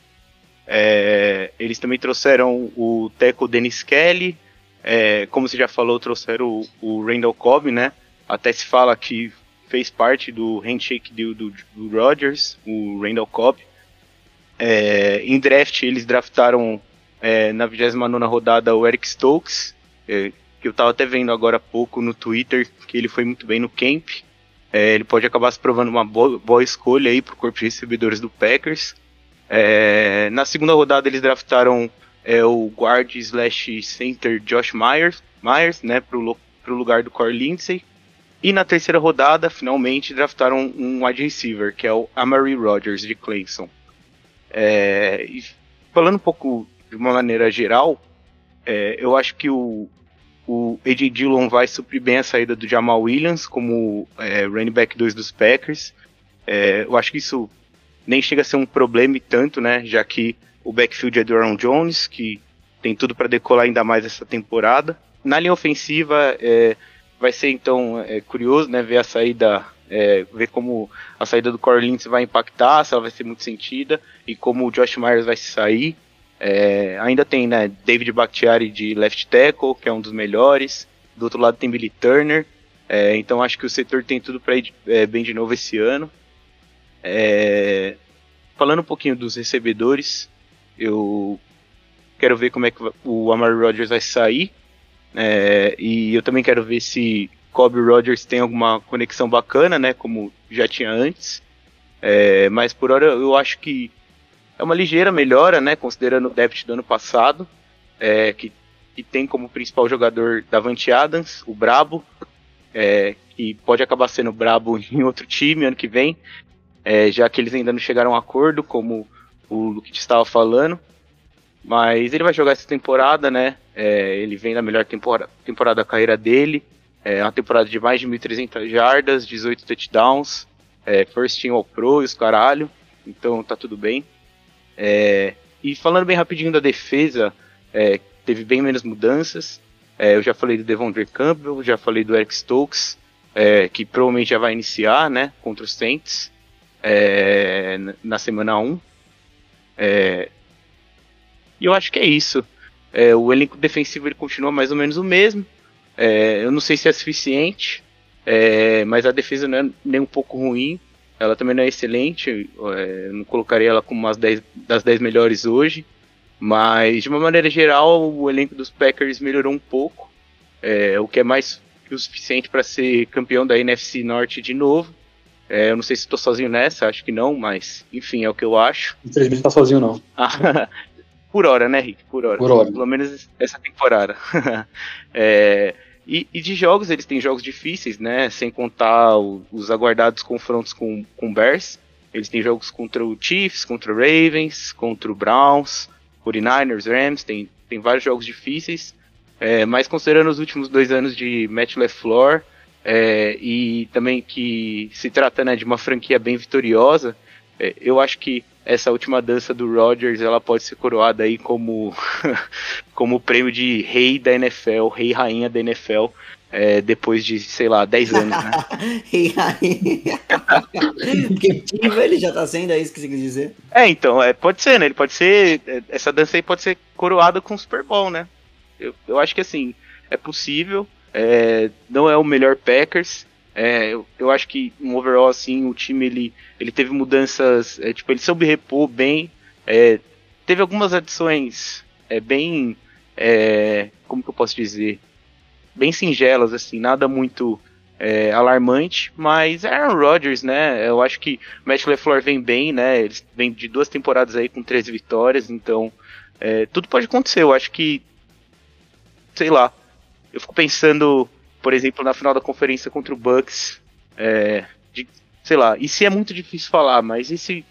É, eles também trouxeram o Teco Dennis Kelly. É, como você já falou, trouxeram o, o Randall Cobb, né? Até se fala que fez parte do handshake deal do, do Rodgers, o Randall Cobb. É, em draft, eles draftaram é, na 29 rodada o Eric Stokes, é, que eu tava até vendo agora há pouco no Twitter, que ele foi muito bem no camp. É, ele pode acabar se provando uma boa, boa escolha aí pro corpo de recebedores do Packers. É, na segunda rodada eles draftaram é, o guard slash center Josh Myers, Myers né, lo- pro lugar do Corey Lindsey. E na terceira rodada, finalmente, draftaram um wide receiver, que é o Amari Rogers, de Clemson. É, falando um pouco de uma maneira geral, é, eu acho que o, o AJ Dillon vai suprir bem a saída do Jamal Williams como é, running back 2 dos Packers. É, eu acho que isso nem chega a ser um problema e tanto, né? Já que o backfield é do Aaron Jones, que tem tudo para decolar ainda mais essa temporada. Na linha ofensiva, é, vai ser então é, curioso, né? Ver a saída, é, ver como a saída do Corey Lindsey vai impactar, se ela vai ser muito sentida e como o Josh Myers vai sair. É, ainda tem né, David Bakhtiari de left tackle, que é um dos melhores. Do outro lado tem Billy Turner. É, então acho que o setor tem tudo para ir é, bem de novo esse ano. É, falando um pouquinho dos recebedores, eu quero ver como é que o Amari Rodgers vai sair. É, e eu também quero ver se Kobe Rodgers tem alguma conexão bacana, né? Como já tinha antes. É, mas por hora eu acho que é uma ligeira melhora, né? Considerando o depth do ano passado, é, que, que tem como principal jogador Davante Adams, o Brabo, é, que pode acabar sendo Brabo em outro time ano que vem, é, já que eles ainda não chegaram a acordo, como o Luke estava falando. Mas ele vai jogar essa temporada, né? É, ele vem na melhor temporada, temporada da carreira dele. É uma temporada de mais de 1.300 jardas, 18 touchdowns, é, first team all pro e os caralho. Então tá tudo bem. É, e falando bem rapidinho da defesa, é, teve bem menos mudanças. É, eu já falei do Devondre Campbell, já falei do Eric Stokes, é, que provavelmente já vai iniciar, né, contra os Saints é, na- na semana 1. É, e eu acho que é isso. É, o elenco defensivo ele continua mais ou menos o mesmo. É, eu não sei se é suficiente, é, mas a defesa não é nem um pouco ruim. Ela também não é excelente. é, eu não colocaria ela como uma das 10 melhores hoje. Mas, de uma maneira geral, o elenco dos Packers melhorou um pouco. é, o que é mais que o suficiente para ser campeão da NFC Norte de novo. É, eu não sei se estou sozinho nessa, acho que não, mas enfim, é o que eu acho. Infelizmente não tá sozinho, não. Por hora, né, Rick? Por hora. Por hora. Pelo menos essa temporada. É, e, e de jogos, eles têm jogos difíceis, né? Sem contar o- os aguardados confrontos com, com Bears. Eles têm jogos contra o Chiefs, contra o Ravens, contra o Browns, 49ers, Rams. Tem, tem vários jogos difíceis. É, mas considerando os últimos dois anos de Matt LeFleur, é, e também que se trata né, de uma franquia bem vitoriosa, é, eu acho que essa última dança do Rodgers ela pode ser coroada aí como como prêmio de rei da NFL, rei rainha da NFL, é, depois de, sei lá, 10 anos, né? E aí? Porque diva ele já tá sendo, é isso que você quer dizer? É, então, é, pode ser, né? Ele pode ser. é, Essa dança aí pode ser coroada com o Super Bowl, né? Eu, eu acho que assim, é possível. é, não é o melhor Packers. É, eu, eu acho que, um overall, assim, o time ele, ele teve mudanças. é, tipo, ele soube repor bem. é, teve algumas adições é, bem. é, como que eu posso dizer? Bem singelas, assim, nada muito. é, alarmante, mas é Aaron Rodgers, né? Eu acho que Matt LeFleur vem bem, né? Eles vêm de duas temporadas aí com 13 vitórias, então tudo pode acontecer. Eu acho que, sei lá, eu fico pensando, por exemplo, na final da conferência contra o Bucks, é, de, sei lá, e se é muito difícil falar, mas e se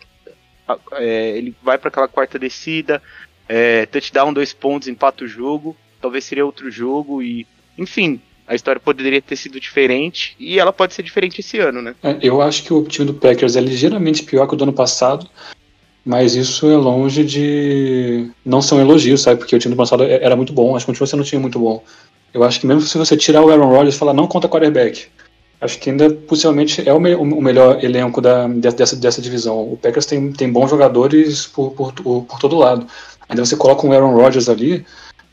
a- é, ele vai para aquela quarta descida, é, touchdown, dois pontos, empata o jogo, talvez seria outro jogo e, enfim. A história poderia ter sido diferente e ela pode ser diferente esse ano, né? É, Eu acho que o time do Packers é ligeiramente pior que o do ano passado, mas isso é longe de não ser um elogio, sabe? Porque o time do passado era muito bom, acho que continua sendo um time muito bom. Eu acho que mesmo se você tirar o Aaron Rodgers e falar não conta quarterback, acho que ainda possivelmente é o, me- o melhor elenco da, de- dessa, dessa divisão. O Packers tem, tem bons jogadores por, por, por, todo lado. Ainda você coloca um Aaron Rodgers ali,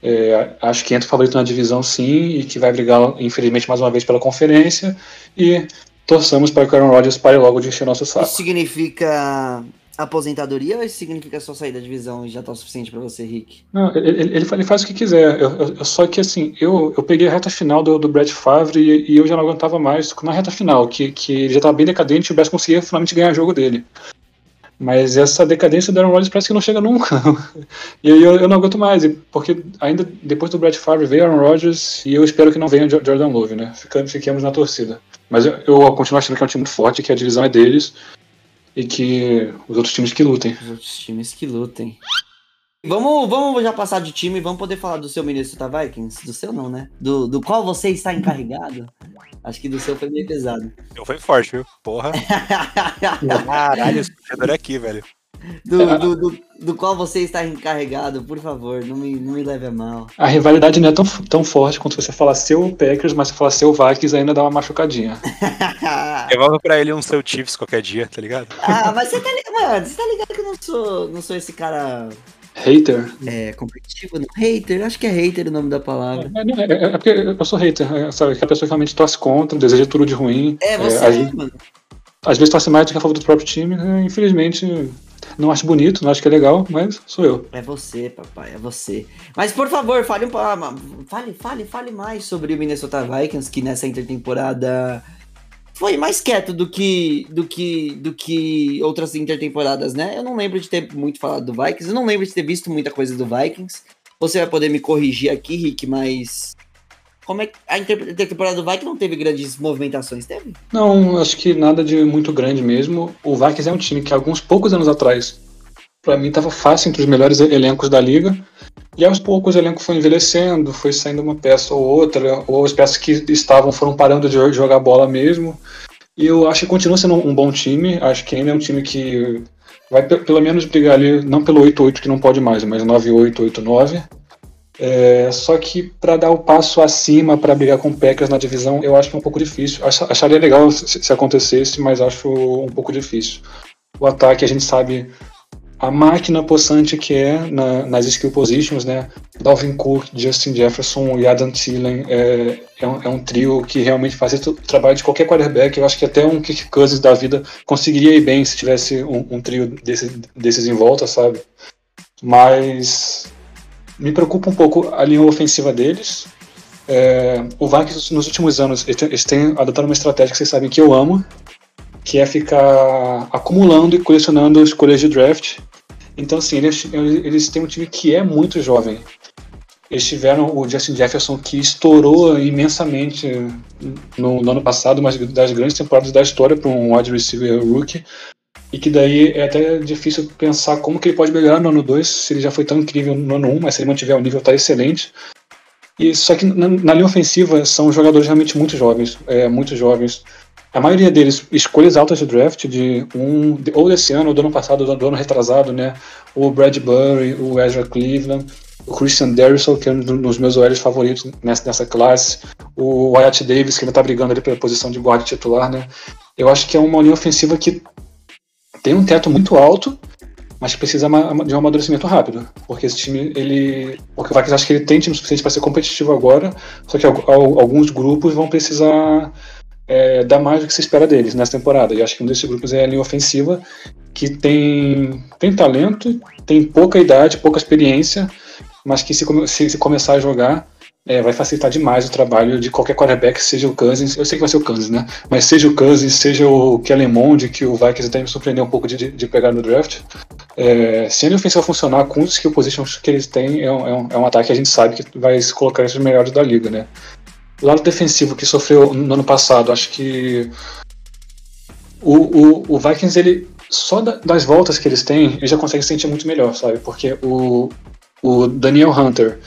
é, acho que entra favorito na divisão sim, e que vai brigar, infelizmente, mais uma vez pela conferência. E torçamos para que o Aaron Rodgers pare logo de encher nosso saco. Isso significa aposentadoria ou significa só sair da divisão e já tá o suficiente pra você, Rick? Não, ele, ele, ele faz o que quiser. Eu, eu- só que assim, eu, eu peguei a reta final do, do Favre e, e eu já não aguentava mais na reta final, que, que ele já estava bem decadente e o Bears conseguia finalmente ganhar o jogo dele. Mas essa decadência do Aaron Rodgers parece que não chega nunca. e eu, eu não aguento mais, porque ainda depois do Brett Favre veio Aaron Rodgers e eu espero que não venha Jo- Jordan Love, né? Ficamos, fiquemos na torcida. Mas eu, eu continuo achando que é um time muito forte, que a divisão é deles e que os outros times que lutem. Os outros times que lutem. Vamos, vamos já passar de time e vamos poder falar do seu Minnesota Vikings? Do seu não, né? Do, do qual você está encarregado? Acho que do seu foi meio pesado. Eu fui forte, viu? Porra. Caralho, esse torcedor aqui, velho. Do, do, do, do qual você está encarregado, por favor, não me, não me leve a mal. A rivalidade não é tão, tão forte quanto você falar seu Packers, mas se falar seu Vikings ainda dá uma machucadinha. Devolve pra ele um seu Chiefs qualquer dia, tá ligado? ah, mas você tá, li- mano, você tá ligado que eu não sou, não sou esse cara Hater? é, competitivo, não? Hater, acho que é hater o nome da palavra. É, é- é- é porque eu sou hater, é, sabe? Que a pessoa que realmente torce contra, deseja tudo de ruim. É, você, às, ve- mano. às vezes torce mais do que a favor do próprio time. é, infelizmente, não acho bonito, não acho que é legal, mas sou eu. É você, papai, é você. Mas por favor, fale um fale, fale, fale mais sobre o Minnesota Vikings que nessa intertemporada foi mais quieto do que do que do que outras intertemporadas, né? Eu não lembro de ter muito falado do Vikings, eu não lembro de ter visto muita coisa do Vikings. Você vai poder me corrigir aqui, Rick, mas como é que a intertemporada do Vikings não teve grandes movimentações, teve? Não, acho que nada de muito grande mesmo. O Vikings é um time que alguns poucos anos atrás, pra mim, tava fácil entre os melhores elencos da liga. E aos poucos o elenco foi envelhecendo, foi saindo uma peça ou outra, ou as peças que estavam foram parando de jo- jogar bola mesmo. E eu acho que continua sendo um bom time. Acho que ainda é um time que vai pe- pelo menos brigar ali, não pelo 8-8 que não pode mais, mas 9-8, 8-9. É, só que para dar o passo acima para brigar com o Packers na divisão, eu acho que é um pouco difícil. Ach- Acharia legal se, se acontecesse, mas acho um pouco difícil. O ataque a gente sabe a máquina possante que é na- nas skill positions, né? Dalvin Cook, Justin Jefferson e Adam Thielen é, é, um, é um trio que realmente faz o trabalho de qualquer quarterback. Eu acho que até um Kirk Cousins da vida conseguiria ir bem se tivesse um, um trio desse, desses em volta, sabe? Mas me preocupa um pouco a linha ofensiva deles. É, o Vikings nos últimos anos eles têm- adotado uma estratégia que vocês sabem que eu amo, que é ficar acumulando e colecionando escolhas de draft. Então, assim, eles, eles têm um time que é muito jovem. Eles tiveram o Justin Jefferson, que estourou imensamente no, no ano passado, uma das grandes temporadas da história para um wide receiver rookie. E que daí é até difícil pensar como que ele pode melhorar no ano 2, se ele já foi tão incrível no ano 1, um, mas se ele mantiver o nível, tá excelente. E só que na, na linha ofensiva são jogadores realmente muito jovens, é, muito jovens. A maioria deles, escolhas altas de draft, de um, de- ou desse ano, ou do ano passado, ou do ano retrasado, né? O Bradbury, o Ezra Cleveland, o Christian Derrisson, que é um dos meus OLs favoritos nessa, nessa classe, o Wyatt Davis, que ainda tá brigando ali pela posição de guarda titular, né? Eu acho que é uma linha ofensiva que tem um teto muito alto, mas precisa de um amadurecimento rápido. Porque esse time, ele. Porque o Vikings acha que ele tem time suficiente para ser competitivo agora, só que al- al- alguns grupos vão precisar é, dar mais do que se espera deles nessa temporada. E acho que um desses grupos é a linha ofensiva, que tem, tem talento, tem pouca idade, pouca experiência, mas que se, se- se começar a jogar. É, vai facilitar demais o trabalho de qualquer quarterback, seja o Cousins, eu sei que vai ser o Cousins, né? Mas seja o Cousins, seja o Kellen Mond, que o Vikings até me surpreendeu um pouco de, de- pegar no draft. É, se a linha ofensiva funcionar com os skill positions que eles têm, é um, é um- é um ataque que a gente sabe que vai se colocar entre os melhores da liga, né? O lado defensivo que sofreu no ano passado, acho que o, o, o Vikings, ele só da- das voltas que eles têm, ele já consegue se sentir muito melhor, sabe? Porque o, o Daniel Hunter,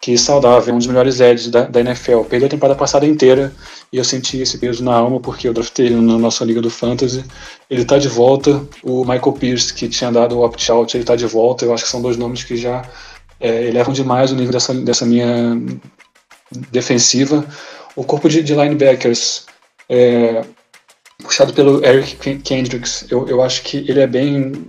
que saudável, um dos melhores edges da, da NFL, perdeu a temporada passada inteira e eu senti esse peso na alma porque eu draftei ele na nossa liga do Fantasy. Ele tá de volta. O Michael Pierce, que tinha dado o opt-out, ele tá de volta. Eu acho que são dois nomes que já é, elevam demais o nível dessa, dessa minha defensiva. O corpo de, de linebackers, é, puxado pelo Eric Ken- Kendricks, eu, eu acho que ele é bem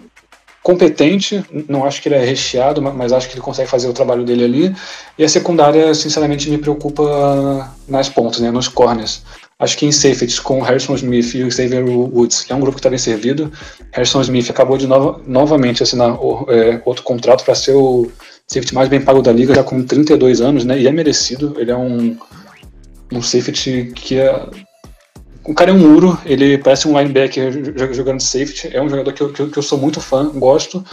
competente, não acho que ele é recheado, ma- mas acho que ele consegue fazer o trabalho dele ali. E a secundária, sinceramente, me preocupa nas pontas, né, nos corners. Acho que em safeties com Harrison Smith e o Xavier Woods é um grupo que está bem servido. Harrison Smith acabou de nova, novamente assinar o, é, outro contrato para ser o safety mais bem pago da liga, já com 32 anos, né? E é merecido. Ele é um, um safety que é. O cara é um muro, ele parece um linebacker jogando safety. É um jogador que eu, que eu sou muito fã, gosto.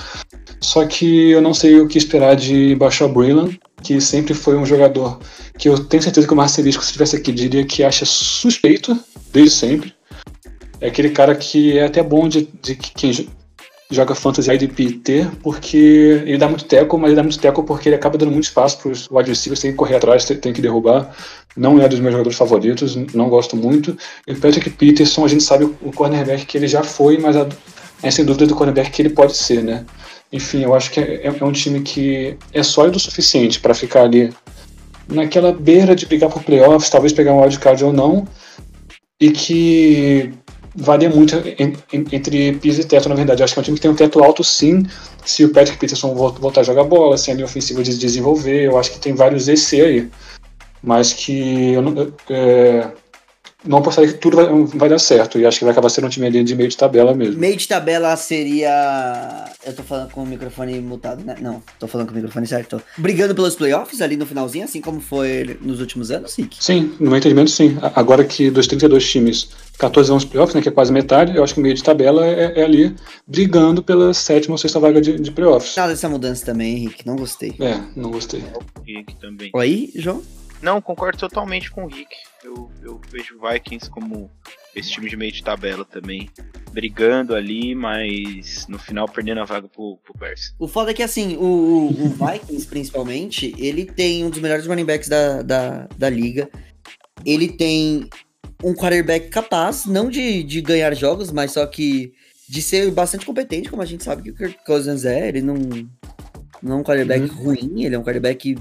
Só que eu não sei o que esperar de Bashar Breland, que sempre foi um jogador que eu tenho certeza que o Marcelisco, se estivesse aqui, diria que acha suspeito, desde sempre. É aquele cara que é até bom de, de quem joga Fantasy IDP ter, porque ele dá muito teco, mas ele dá muito teco porque ele acaba dando muito espaço para os wide receivers, tem que correr atrás, tem, tem, que derrubar. Não é dos meus jogadores favoritos, não gosto muito. E o Patrick Peterson, a gente sabe o cornerback que ele já foi, mas é sem dúvida do cornerback que ele pode ser, né? Enfim, eu acho que é, é um time que é sólido o suficiente para ficar ali naquela beira de brigar por playoffs, talvez pegar um wildcard ou não, e que varia muito entre piso e teto, na verdade. Eu acho que é um time que tem um teto alto, sim, se o Patrick Peterson voltar a jogar bola, se a linha ofensiva de desenvolver, eu acho que tem vários EC aí, mas que eu não, é, não apostaria que tudo vai, vai, dar certo. E acho que vai acabar sendo um time ali de meio de tabela mesmo. Meio de tabela seria. Eu tô falando com o microfone mutado, né? Não, tô falando com o microfone certo. Brigando pelos playoffs ali no finalzinho, assim como foi nos últimos anos, Rick? Sim, no meu entendimento, sim. Agora que dos 32 times, 14 vão aos playoffs, né? Que é quase metade, eu acho que o meio de tabela é, é ali brigando pela sétima ou sexta vaga de, de playoffs. Nada dessa mudança também, Henrique. Não gostei. É, não gostei. Henrique também. Oi, João? Não, concordo totalmente com o Rick. Eu, eu vejo o Vikings como esse time de meio de tabela também, brigando ali, mas no final perdendo a vaga pro, pro Bears. O foda é que, assim, o, o Vikings, principalmente, ele tem um dos melhores running backs da, da, da liga. Ele tem um quarterback capaz, não de, de ganhar jogos, mas só que de ser bastante competente, como a gente sabe que o Kirk Cousins é. Ele não, não é um quarterback uhum. ruim, ele é um quarterback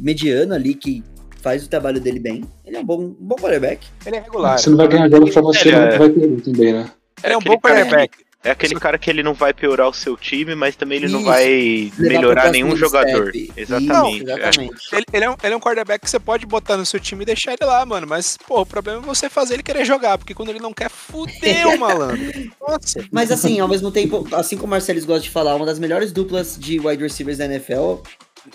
mediano ali que faz o trabalho dele bem. Ele é um bom, um bom quarterback. Ele é regular. Você não vai ganhar jogos pra você, não é... vai perder também, né? Ele é um bom quarterback. É aquele cara que ele não vai piorar o seu time, mas também ele Isso. não vai melhorar nenhum jogador. Step. Exatamente. Não, exatamente. É. Ele, ele, é um, ele é um quarterback que você pode botar no seu time e deixar ele lá, mano. Mas, pô, o problema é você fazer ele querer jogar, porque quando ele não quer, fudeu, malandro. Nossa. Mas assim, ao mesmo tempo, assim como o Marcelis gosta de falar, uma das melhores duplas de wide receivers da NFL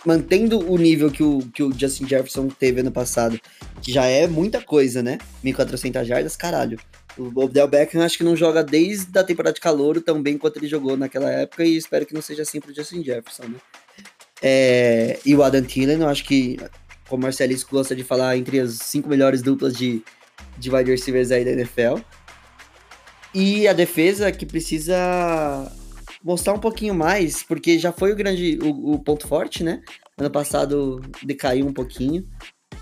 mantendo o nível que o, que o Justin Jefferson teve ano passado, que já é muita coisa, né? 1.400 jardas, caralho. O Odell Beckham acho que não joga desde a temporada de calor tão bem quanto ele jogou naquela época e espero que não seja assim pro Justin Jefferson, né? É, e o Adam Thielen, eu acho que, como o Marcelisco gosta de falar, entre as cinco melhores duplas de, de wide receivers aí da NFL. E a defesa que precisa mostrar um pouquinho mais, porque já foi o grande o, o, ponto forte, né? Ano passado decaiu um pouquinho,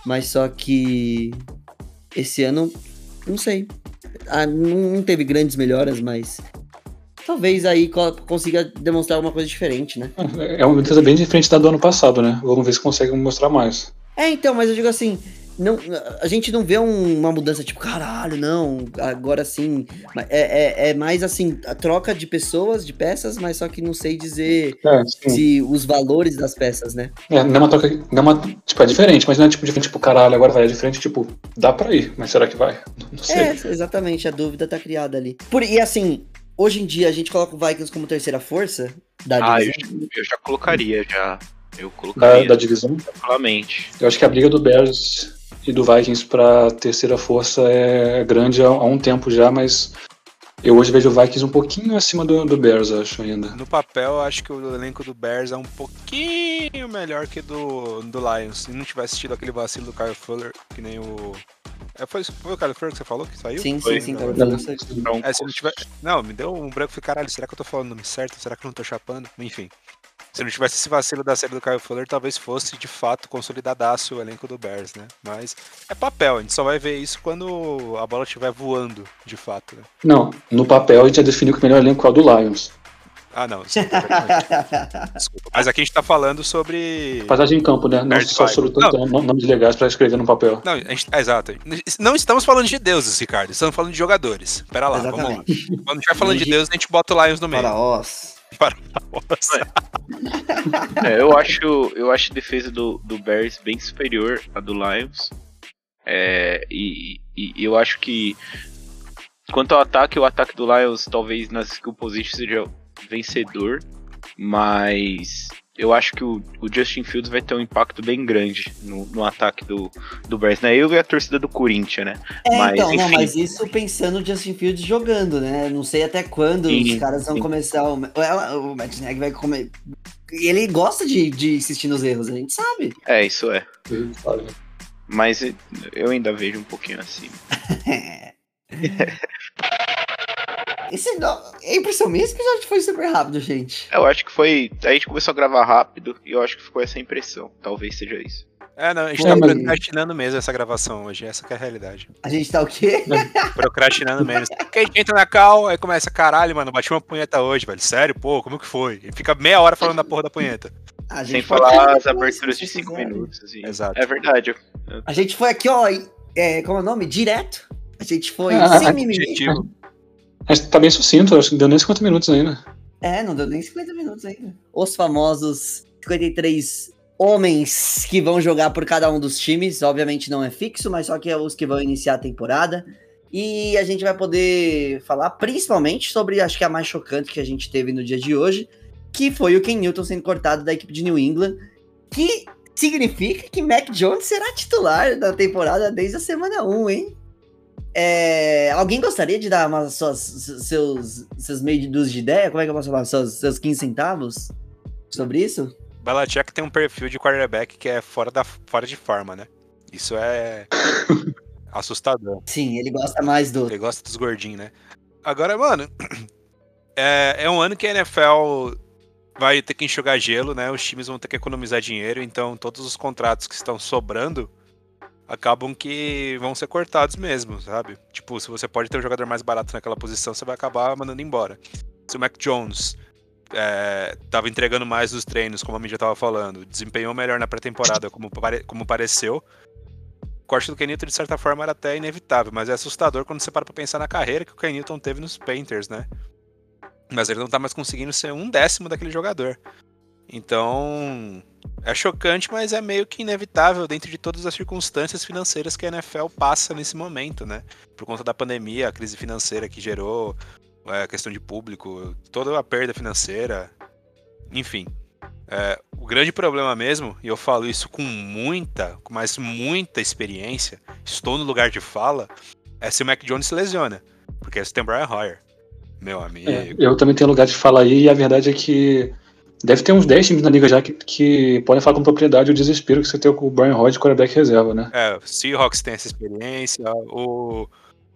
mas só que esse ano, não sei. Ah, não teve grandes melhoras, mas talvez aí consiga demonstrar alguma coisa diferente, né? É uma defesa bem diferente da do ano passado, né? Vamos ver se consegue mostrar mais. É, então, mas eu digo assim, não, a gente não vê um, uma mudança tipo, caralho, não, agora sim. É, é, é, mais assim, a troca de pessoas, de peças, mas só que não sei dizer é, se os valores das peças, né? É, não é uma troca, não é uma, tipo, é diferente, mas não é tipo diferente, tipo, caralho, agora vai, é diferente, tipo, dá pra ir, mas será que vai? Não sei. É, exatamente, a dúvida tá criada ali. Por, e assim, hoje em dia a gente coloca o Vikings como terceira força da Ah, eu, eu já colocaria, já. Eu colocaria. Da, da divisão? Tranquilamente. Eu acho que a briga do Bears e do Vikings para terceira força é grande há, há, um tempo já, mas eu hoje vejo o Vikings um pouquinho acima do, do Bears, acho ainda. No papel, eu acho que o elenco do Bears é um pouquinho melhor que do, do Lions. Se não tivesse tido aquele vacilo do Kyle Fuller, que nem o. É, foi, foi o Kyle Fuller que você falou que saiu? Sim, foi, sim, sim. Não, é, se não, tiver... não, me deu um branco e caralho, será que eu tô falando o nome certo? Será que eu não tô chapando? Enfim. Se não tivesse esse vacilo da série do Kyle Fuller, talvez fosse de fato consolidadaço o elenco do Bears, né? Mas é papel, a gente só vai ver isso quando a bola estiver voando, de fato. Né? Não, no papel a gente já definiu que o melhor elenco é o do Lions. Ah, não. Desculpa, desculpa. Mas aqui a gente tá falando sobre. Passagem em campo, né? Não só sobre nomes legais pra escrever no papel. Não, a gente, é, exato. Não estamos falando de deuses, Ricardo. Estamos falando de jogadores. Pera lá, Exatamente. vamos lá. Quando a gente estiver falando de Deus, a gente bota o Lions no meio. Para. Para é, eu acho, eu acho a defesa do, do Bears bem superior à do Lions. É, e, e eu acho que quanto ao ataque, o ataque do Lions talvez nas skill positions seja vencedor, mas eu acho que o, o Justin Fields vai ter um impacto bem grande no, no ataque do, do Bears, né? Eu e a torcida do Corinthians, né? É, Mas, então, não, enfim. mas isso pensando no Justin Fields jogando, né? Não sei até quando Sim, os caras vão sim. começar. O, ela- o Matt Nagy vai comer. E ele gosta de, de insistir nos erros, a gente sabe. É, isso é. Mas eu ainda vejo um pouquinho acima. Esse não, é impressão minha que já foi super rápido, gente. Eu acho que foi. A gente começou a gravar rápido e eu acho que ficou essa impressão. Talvez seja isso. É, não, a gente É, tá mas- procrastinando mesmo essa gravação hoje, essa que é a realidade. A gente tá o quê? Procrastinando menos. Porque a gente entra na cal, aí começa, caralho, mano, bati uma punheta hoje, velho. Sério, pô, como que foi? E fica meia hora falando da porra da punheta. A Sem falar as aberturas de 5 quiserem. minutos. Assim. Exato. É verdade. A gente foi aqui, ó. É, como é o nome? Direto. A gente foi Ah, sem mimimi. Que tá bem sucinto, acho que deu nem 50 minutos ainda. É, não deu nem 50 minutos ainda. Os famosos 53 homens que vão jogar por cada um dos times. Obviamente não é fixo, mas só que é os que vão iniciar a temporada. E a gente vai poder falar principalmente sobre, acho que a mais chocante que a gente teve no dia de hoje, que foi o Ken Newton sendo cortado da equipe de New England, que significa que Mac Jones será titular da temporada desde a semana 1, hein? É, alguém gostaria de dar umas suas, seus, seus meio de ideia? Como é que eu posso falar? Seus, seus 15 centavos sobre isso? Belichick tem um perfil de quarterback que é fora, da, fora de forma, né? Isso é assustador. Sim, ele gosta mais do. Ele gosta dos gordinhos, né? Agora, mano, é, é um ano que a NFL vai ter que enxugar gelo, né? Os times vão ter que economizar dinheiro, então todos os contratos que estão sobrando acabam que vão ser cortados mesmo, sabe? Tipo, se você pode ter um jogador mais barato naquela posição, você vai acabar mandando embora. Se o Mac Jones é, tava entregando mais nos treinos, como a mídia tava falando, desempenhou melhor na pré-temporada, como, pare- como pareceu, o corte do Ken Newton, de certa forma, era até inevitável, mas é assustador quando você para pra pensar na carreira que o Ken Newton teve nos Painters, né? Mas ele não tá mais conseguindo ser um décimo daquele jogador. Então, é chocante, mas é meio que inevitável dentro de todas as circunstâncias financeiras que a NFL passa nesse momento, né? Por conta da pandemia, a crise financeira que gerou, é, a questão de público, toda a perda financeira, enfim. É, o grande problema mesmo, e eu falo isso com muita, mas muita experiência, estou no lugar de fala, é se o Mac Jones se lesiona. Porque você tem o Brian Hoyer. Meu amigo. É, eu também tenho lugar de falar aí, e a verdade é que deve ter uns 10 times na liga já que, que podem falar com propriedade o desespero que você tem com o Brian de quarterback reserva, né? É, o Seahawks tem essa experiência, o,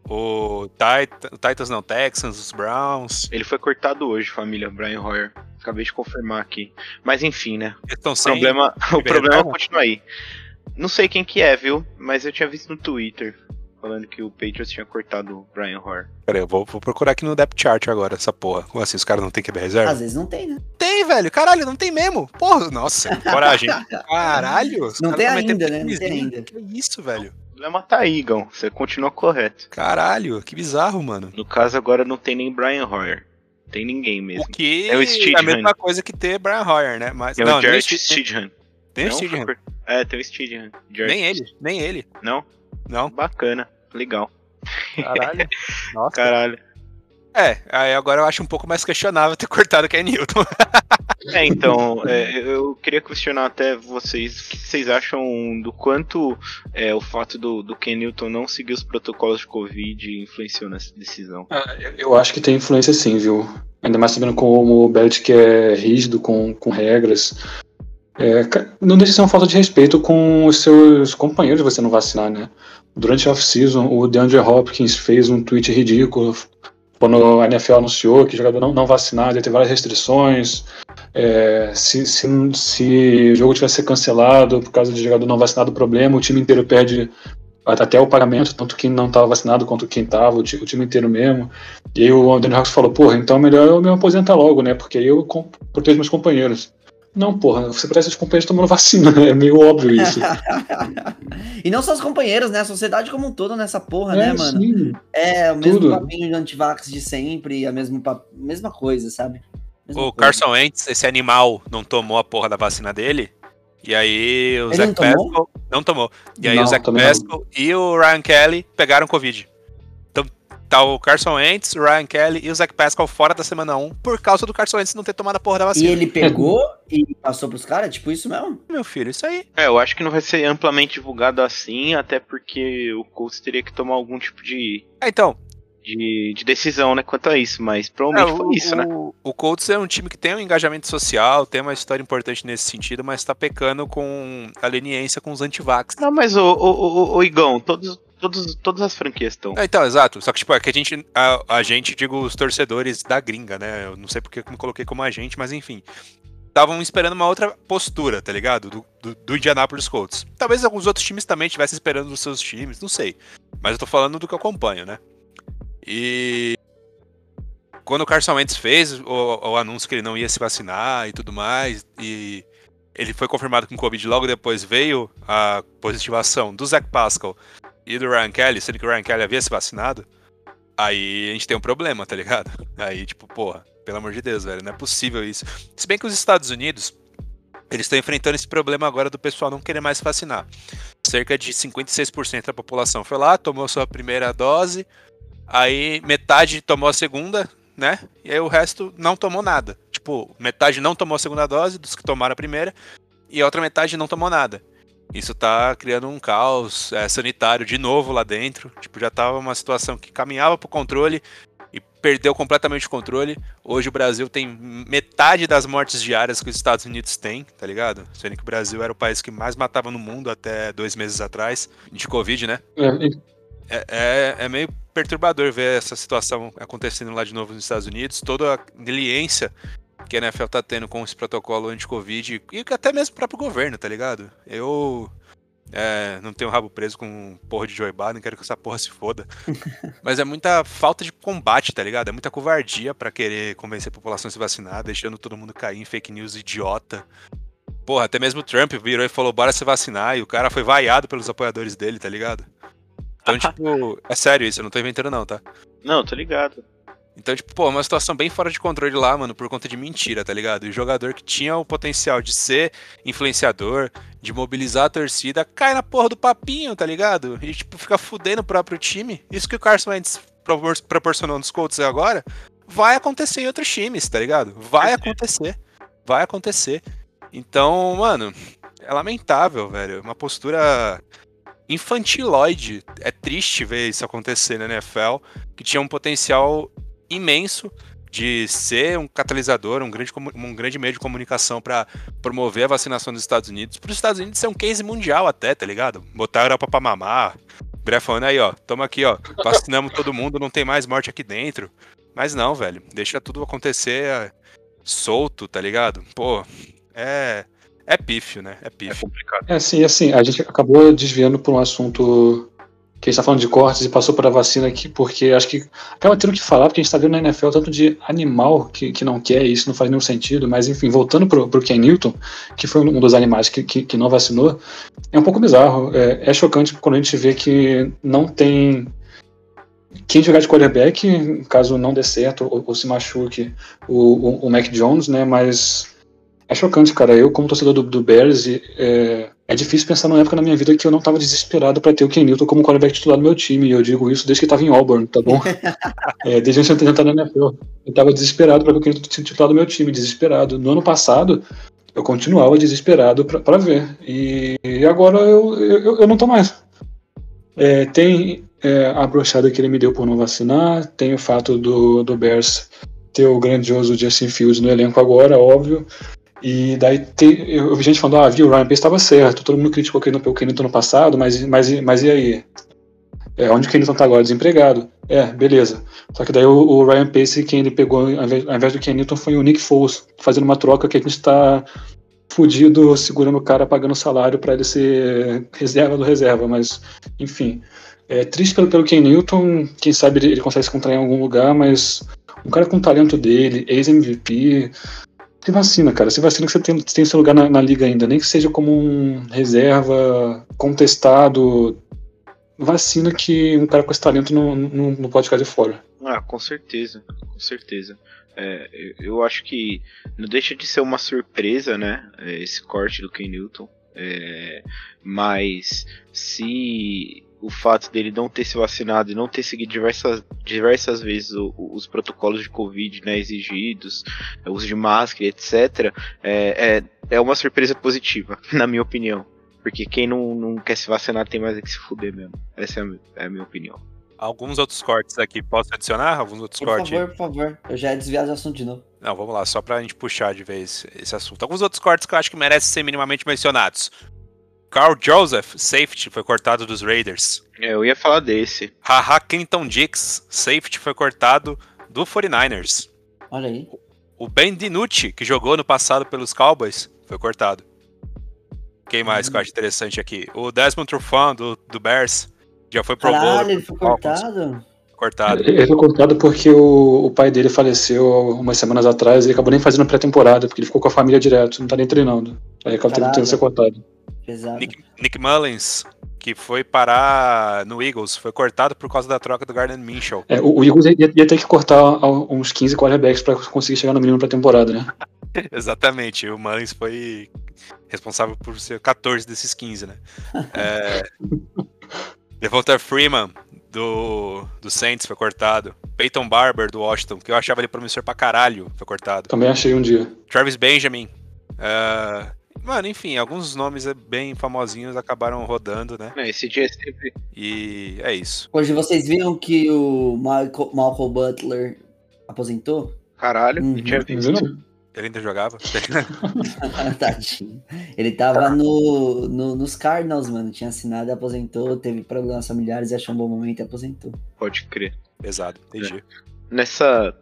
o, Tit- o Titans não, Texans, os Browns. Ele foi cortado hoje, família Brian Hoyer. Acabei de confirmar aqui. Mas enfim, né? Eles estão O sem. problema, o problema continua aí. Não sei quem que é, viu? Mas eu tinha visto no Twitter falando que o Patriots tinha cortado o Brian Hoyer. Peraí, eu vou, vou procurar aqui no depth chart agora, essa porra. Como assim, os caras não tem QB reserva? Às vezes não tem, né? Tem, velho. Caralho, não tem mesmo. Porra, nossa, coragem. Caralho. Não tem ainda, né? Não tem ainda. Que isso, velho. O problema tá aí, Gão. Você continua correto. Caralho, que bizarro, mano. No caso, agora não tem nem Brian Hoyer. Tem ninguém O mesmo. que É o é a mesma coisa que ter Brian Hoyer, né? Mas, É não, o nem o Jared Steedham. Stidham. Nem o Não? Steedham. É, tem o Stidham. Jared Nem ele, nem ele. Não? Não, Bacana. Legal. caralho. Nossa. Caralho. É, aí agora eu acho um pouco mais questionável ter cortado o Ken Newton. É, então, é, eu queria questionar até vocês o que vocês acham do quanto é, o fato do, do Ken Newton não seguir os protocolos de Covid influenciou nessa decisão. Ah, eu- acho que tem influência sim, viu? Ainda mais sabendo como o Belichick é rígido com, com regras. É, não deixa de ser uma falta de respeito com os seus companheiros você não vacinar, né? Durante a off-season, o DeAndre Hopkins fez um tweet ridículo quando a NFL anunciou que jogador não, não vacinado ia ter várias restrições. É, se, se, se o jogo tivesse ser cancelado por causa de jogador não vacinado, problema, o time inteiro perde até o pagamento, tanto quem não estava vacinado quanto quem estava, o, o time inteiro mesmo. E aí o Anthony Hawks falou, porra, então é melhor eu me aposentar logo, né? Porque aí eu protejo meus companheiros. Não, porra, você parece os companheiros tomando vacina, né? É meio óbvio isso. e não só os companheiros, né? A sociedade como um todo nessa porra, né, É, mano? sim. É, o mesmo Tudo. papinho de antivax de sempre, a mesma, mesma coisa, sabe? Mesma O coisa. Carson Wentz, esse animal, não tomou a porra da vacina dele. E aí o Ele Zach não tomou? Pascal não tomou. E aí Não, o Zach. Pascal e o Ryan Kelly pegaram Covid. Tá o Carson Wentz, o Ryan Kelly e o Zach Pascal fora da semana 1 por causa do Carson Wentz não ter tomado a porra da E vacina. ele pegou e passou pros caras? Tipo isso mesmo? Meu filho, isso aí. É, eu acho que não vai ser amplamente divulgado assim, até porque o Colts teria que tomar algum tipo de, É, então, de, de decisão, né, quanto a isso, mas provavelmente É, foi o, isso, né? o, o Colts é um time que tem um engajamento social, tem uma história importante nesse sentido, mas tá pecando com a leniência com os antivax. Não, mas o, o, o, o Igão, todos, todos, todas as franquias estão. É, então, exato. Só que, tipo, é que a gente, a, a gente, digo, os torcedores da gringa, né? Eu não sei porque me coloquei como agente, mas enfim. Estavam esperando uma outra postura, tá ligado? Do, do, do Indianapolis Colts. Talvez alguns outros times também estivessem esperando dos seus times, não sei. Mas eu tô falando do que eu acompanho, né? E. Quando o Carson Wentz fez o, o anúncio que ele não ia se vacinar e tudo mais, e ele foi confirmado com Covid logo depois veio a positivação do Zach Pascal e do Ryan Kelly, sendo que o Ryan Kelly havia se vacinado, aí a gente tem um problema, tá ligado? Aí, tipo, porra, pelo amor de Deus, velho, não é possível isso. Se bem que os Estados Unidos, eles estão enfrentando esse problema agora do pessoal não querer mais vacinar. Cerca de 56% da população foi lá, tomou sua primeira dose, aí metade tomou a segunda, né? E aí o resto não tomou nada. Tipo, metade não tomou a segunda dose dos que tomaram a primeira, e a outra metade não tomou nada. Isso tá criando um caos é, sanitário de novo lá dentro. Tipo, já tava uma situação que caminhava pro controle e perdeu completamente o controle. Hoje o Brasil tem metade das mortes diárias que os Estados Unidos têm, tá ligado? Sendo que o Brasil era o país que mais matava no mundo até dois meses atrás, de Covid, né? É, É, é, é meio perturbador ver essa situação acontecendo lá de novo nos Estados Unidos, toda a leniência que a NFL tá tendo com esse protocolo anti-Covid e que até mesmo o próprio governo, tá ligado? Eu é, não tenho rabo preso com porra de Joe Biden, quero que essa porra se foda. Mas é muita falta de combate, tá ligado? É muita covardia pra querer convencer a população a se vacinar, deixando todo mundo cair em fake news idiota. Porra, até mesmo o Trump virou e falou, bora se vacinar, e o cara foi vaiado pelos apoiadores dele, tá ligado? Então, tipo, é sério isso, eu não tô inventando não, tá? Não, tô ligado. Então, tipo, pô, uma situação bem fora de controle lá, mano, por conta de mentira, tá ligado? E o jogador que tinha o potencial de ser influenciador, de mobilizar a torcida, cai na porra do papinho, tá ligado? E, tipo, fica fudendo o próprio time. Isso que o Carson Wentz propor- proporcionou nos Colts agora, vai acontecer em outros times, tá ligado? Vai acontecer. Vai acontecer. Então, mano, é lamentável, velho. Uma postura infantiloide. É triste ver isso acontecer na NFL, que tinha um potencial imenso de ser um catalisador, um grande, um grande meio de comunicação para promover a vacinação dos Estados Unidos. Para os Estados Unidos ser um case mundial até, tá ligado? Botar a Europa pra mamar. Bré falando aí, ó, toma aqui, ó, vacinamos todo mundo, não tem mais morte aqui dentro. Mas não, velho, deixa tudo acontecer é, solto, tá ligado? Pô, é. É pífio, né? É É pífio. complicado. É, sim, assim, a gente acabou desviando por um assunto que a gente tá falando de cortes e passou para vacina aqui, porque acho que acaba tendo que falar, porque a gente tá vendo na NFL tanto de animal que, que não quer, e isso não faz nenhum sentido, mas enfim, voltando pro, pro Ken Newton, que foi um dos animais que, que, que não vacinou, é um pouco bizarro. É, é chocante quando a gente vê que não tem quem jogar de quarterback, caso não dê certo ou, ou se machuque, o, o, o Mac Jones, né, mas é chocante, cara. Eu, como torcedor do, do Bears, é, é difícil pensar numa época na minha vida que eu não tava desesperado pra ter o Ken Newton como quarterback titular do meu time. E eu digo isso desde que tava em Auburn, tá bom? é, desde antes de eu entrar na NFL. Eu tava desesperado pra ver o Ken Newton titular do meu time, desesperado. No ano passado, eu continuava desesperado pra ver. E, e agora eu, eu, eu não tô mais. É, tem é, a brochada que ele me deu por não vacinar, tem o fato do, do Bears ter o grandioso Justin Fields no elenco agora, óbvio. E daí tem, eu, vi gente falando, ah, viu, o Ryan Pace estava certo, todo mundo criticou o Kenilton no passado, mas, mas, mas e aí? É, onde o Kenilton tá agora? Desempregado. É, beleza. Só que daí o, o Ryan Pace, quem ele pegou ao invés, ao invés do Kenilton foi o Nick Foles, fazendo uma troca que a gente tá fudido, segurando o cara, pagando salário para ele ser reserva do reserva, mas enfim. É triste pelo, pelo Ken Newton, quem sabe ele, ele consegue se contrair em algum lugar, mas um cara com o talento dele, ex-MVP, se vacina, cara. Se vacina que você tem, tem seu lugar na, na, liga ainda, nem que seja como um reserva, contestado. Vacina que um cara com esse talento não, não, não pode ficar de fora. Ah, com certeza, com certeza. É, eu- acho que não deixa de ser uma surpresa, né? é, Esse corte do Ken Newton. É, mas se o fato dele não ter se vacinado e não ter seguido diversas, diversas vezes o- o- os protocolos de Covid né, exigidos, o uso de máscara, etc., é, é, é uma surpresa positiva, na minha opinião. Porque quem não, não quer se vacinar tem mais é que se fuder mesmo. Essa é a, é a minha opinião. Alguns outros cortes aqui. Posso adicionar alguns outros Por cortes? favor, por favor. Eu já ia desviar do assunto de novo. Não, vamos lá, só pra gente puxar de vez esse assunto. Alguns outros cortes que eu acho que merecem ser minimamente mencionados. Carl Joseph, safety, foi cortado dos Raiders. É, eu ia falar desse. Haha Clinton Dix, safety, foi cortado do 49ers. Olha aí. O Ben DiNucci, que jogou no passado pelos Cowboys, foi cortado. Quem mais que eu acho interessante aqui? O Desmond Trufant, do, do Bears, já foi pro Caralho, Bowl, ele foi cortado? cortado. Ele foi cortado porque o, o pai dele faleceu umas semanas atrás e ele acabou nem fazendo pré-temporada, porque ele ficou com a família direto, não tá nem treinando. Aí acabou tendo que ser cortado. Pesado. Nick, Nick Mullins, que foi parar no Eagles, foi cortado por causa da troca do Gardner Minshew. É, o, o Eagles ia, ia ter que cortar uns 15 quarterbacks pra conseguir chegar no mínimo pra temporada, né? Exatamente, o Mullins foi responsável por ser 14 desses 15, né? É... Devonta Freeman, do, do Saints, foi cortado. Peyton Barber, do Washington, que eu achava ele promissor pra caralho, foi cortado. Também achei um dia. Travis Benjamin. é, Mano, enfim, alguns nomes bem famosinhos acabaram rodando, né? É, esse dia é sempre. E é isso. Hoje vocês viram que o Malcolm, Malcolm Butler aposentou? Caralho, Uhum. tinha visto. Ele ainda jogava? Tadinho. Ele tava no, no- nos Cardinals, mano. Tinha assinado e aposentou. Teve problemas familiares achou um bom momento e aposentou. Pode crer. Pesado, entendi. Nessa.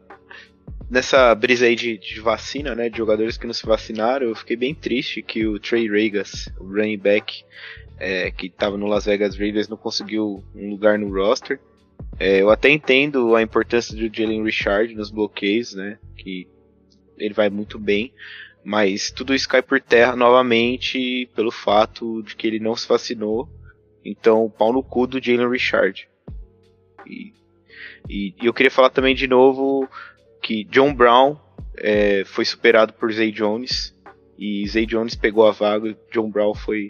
Nessa brisa aí de, de vacina, né? De jogadores que não se vacinaram, eu fiquei bem triste que o Trey Regas, o running back, é, que tava no Las Vegas Raiders, não conseguiu um lugar no roster. É, eu até entendo a importância do Jalen Richard nos bloqueios, né? Que ele vai muito bem. Mas tudo isso cai por terra novamente pelo fato de que ele não se vacinou. Então, pau no cu do Jalen Richard. E, e, e eu queria falar também de novo que John Brown é, foi superado por Zay Jones. E Zay Jones pegou a vaga e John Brown foi,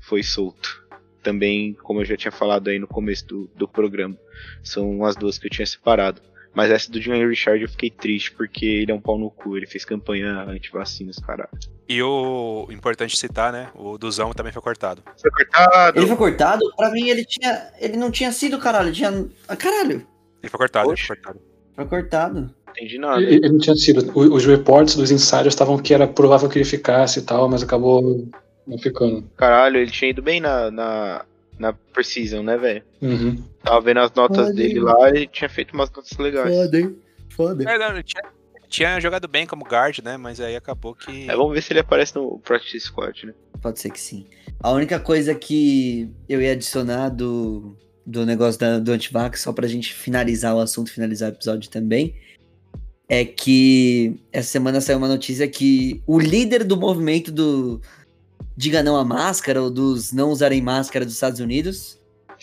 foi solto. Também, como eu já tinha falado aí no começo do, do programa. São as duas que eu tinha separado. Mas essa do Jalen Richard eu fiquei triste porque ele é um pau no cu. Ele fez campanha anti-vacinas, caralho. E o importante citar, né? O Duzão também foi cortado. Foi cortado! Ele foi cortado? Pra mim, ele tinha. Ele não tinha sido, caralho. Ele tinha. Ah, caralho. Ele foi cortado, ele foi cortado. Foi cortado. Não entendi nada. Ele, ele não tinha sido. Os reports dos insiders estavam que era provável que ele ficasse e tal, mas acabou não ficando. Caralho, ele tinha ido bem na, na, na Precision, né, velho? Uhum. Tava vendo as notas Olha dele aí. lá e tinha feito umas notas legais. hein? Foda. É, não, ele tinha, tinha jogado bem como guard, né? Mas aí acabou que. É, vamos ver se ele aparece no Practice Squad, né? Pode ser que sim. A única coisa que eu ia adicionar do, do negócio da, do antivax, só pra gente finalizar o assunto, finalizar o episódio também, é que essa semana saiu uma notícia que o líder do movimento do Diga Não à Máscara, ou dos não usarem máscara dos Estados Unidos,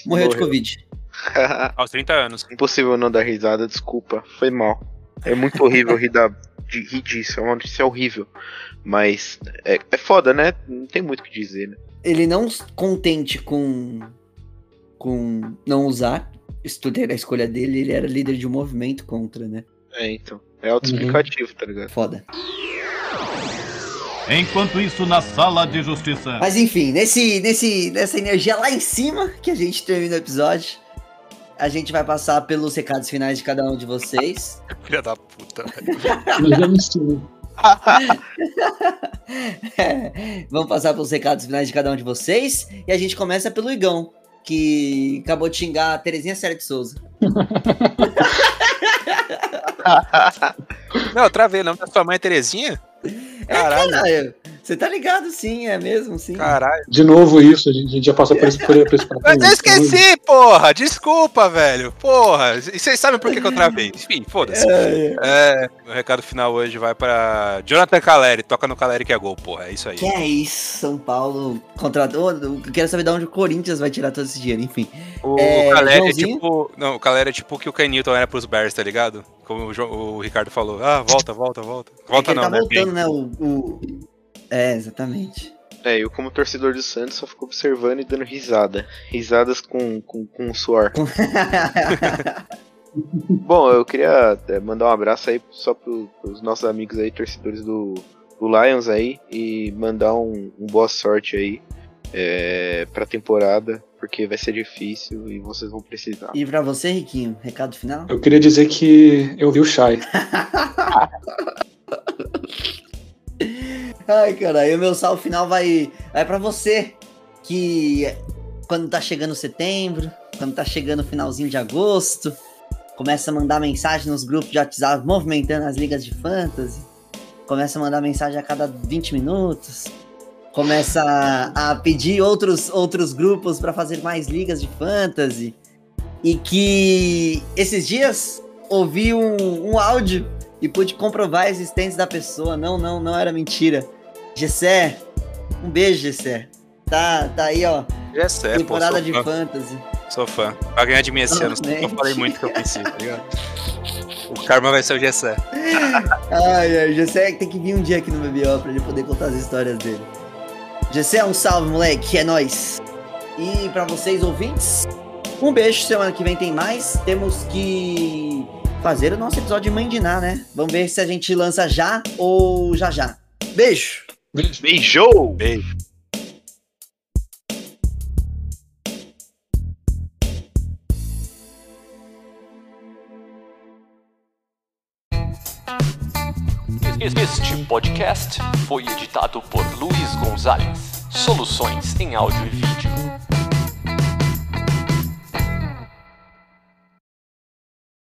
morreu, de Morreu. Covid. Aos 30 anos. Impossível não dar risada, desculpa. Foi mal. É muito horrível rir, da, de, rir disso, é uma notícia horrível. Mas é, é foda, né? Não tem muito o que dizer, né? Ele não contente com, com não usar, isso tudo era a escolha dele, ele era líder de um movimento contra, né? É, então. É autoexplicativo, tá ligado? Foda. Enquanto isso, na sala de justiça. Mas enfim, nesse, nesse, nessa energia lá em cima que a gente termina o episódio, a gente vai passar pelos recados finais de cada um de vocês. Filha da puta, velho. É. Vamos passar pelos recados finais de cada um de vocês. E a gente começa pelo Igão, que acabou de xingar a Terezinha de Souza. Não, travei. O nome da sua mãe é Terezinha? Caralho, Caralho, você tá ligado sim, é mesmo, sim. caralho. De novo isso, a gente, a gente já passou por esse, por, por Mas eu esqueci, porra! Desculpa, velho. Porra. E vocês sabem por que, que eu travei? Enfim, foda-se. É, É, meu recado final hoje vai pra Jonathan Caleri. Toca no Caleri que é gol, porra. É isso aí. Que é isso, São Paulo contratou. Eu quero saber de onde o Corinthians vai tirar todo esse dinheiro, enfim. O É, Caleri é Joãozinho? tipo. Não, o Caleri é tipo o que o Ken Newton era pros Bears, tá ligado? como o, o Ricardo falou. Ah, volta, volta, volta. É Volta ele não, tá né? voltando, né? O, o- É, exatamente. É, eu como torcedor do Santos só fico observando e dando risada. Risadas com, com, com suor. Bom, eu queria é, mandar um abraço aí só pro, pros nossos amigos aí, torcedores do, do Lions aí, e mandar um, um boa sorte aí é, pra temporada, porque vai ser difícil e vocês vão precisar. e pra você, Riquinho, recado final? Eu queria dizer que eu vi o Shai. Ai, cara, e o meu salve final vai, vai pra você, que quando tá chegando setembro, quando tá chegando o finalzinho de agosto, começa a mandar mensagem nos grupos de WhatsApp movimentando as ligas de fantasy, começa a mandar mensagem a cada 20 minutos, começa a, a pedir outros, outros grupos pra fazer mais ligas de fantasy, e que esses dias ouvi um, um áudio e pude comprovar a existência da pessoa. Não, não, não era mentira. Gessé, um beijo, Gessé. Tá, tá aí, ó. É, pô, temporada sou de fã, fantasy. Sou fã. Vai ganhar de mim esse ano, eu falei muito que eu preciso, tá ligado? O karma vai ser o Gessé. Ai, ai, Gessé tem que vir um dia aqui no BBO pra ele poder contar as histórias dele. Gessé, um salve, moleque. É nóis. E pra vocês, ouvintes, um beijo. Semana que vem tem mais. Temos que fazer o nosso episódio de Mandiná, né? Vamos ver se a gente lança já ou já já. Beijo. Beijou! Beijo. Este podcast foi editado por Luiz Gonzalez. Soluções em áudio e vídeo.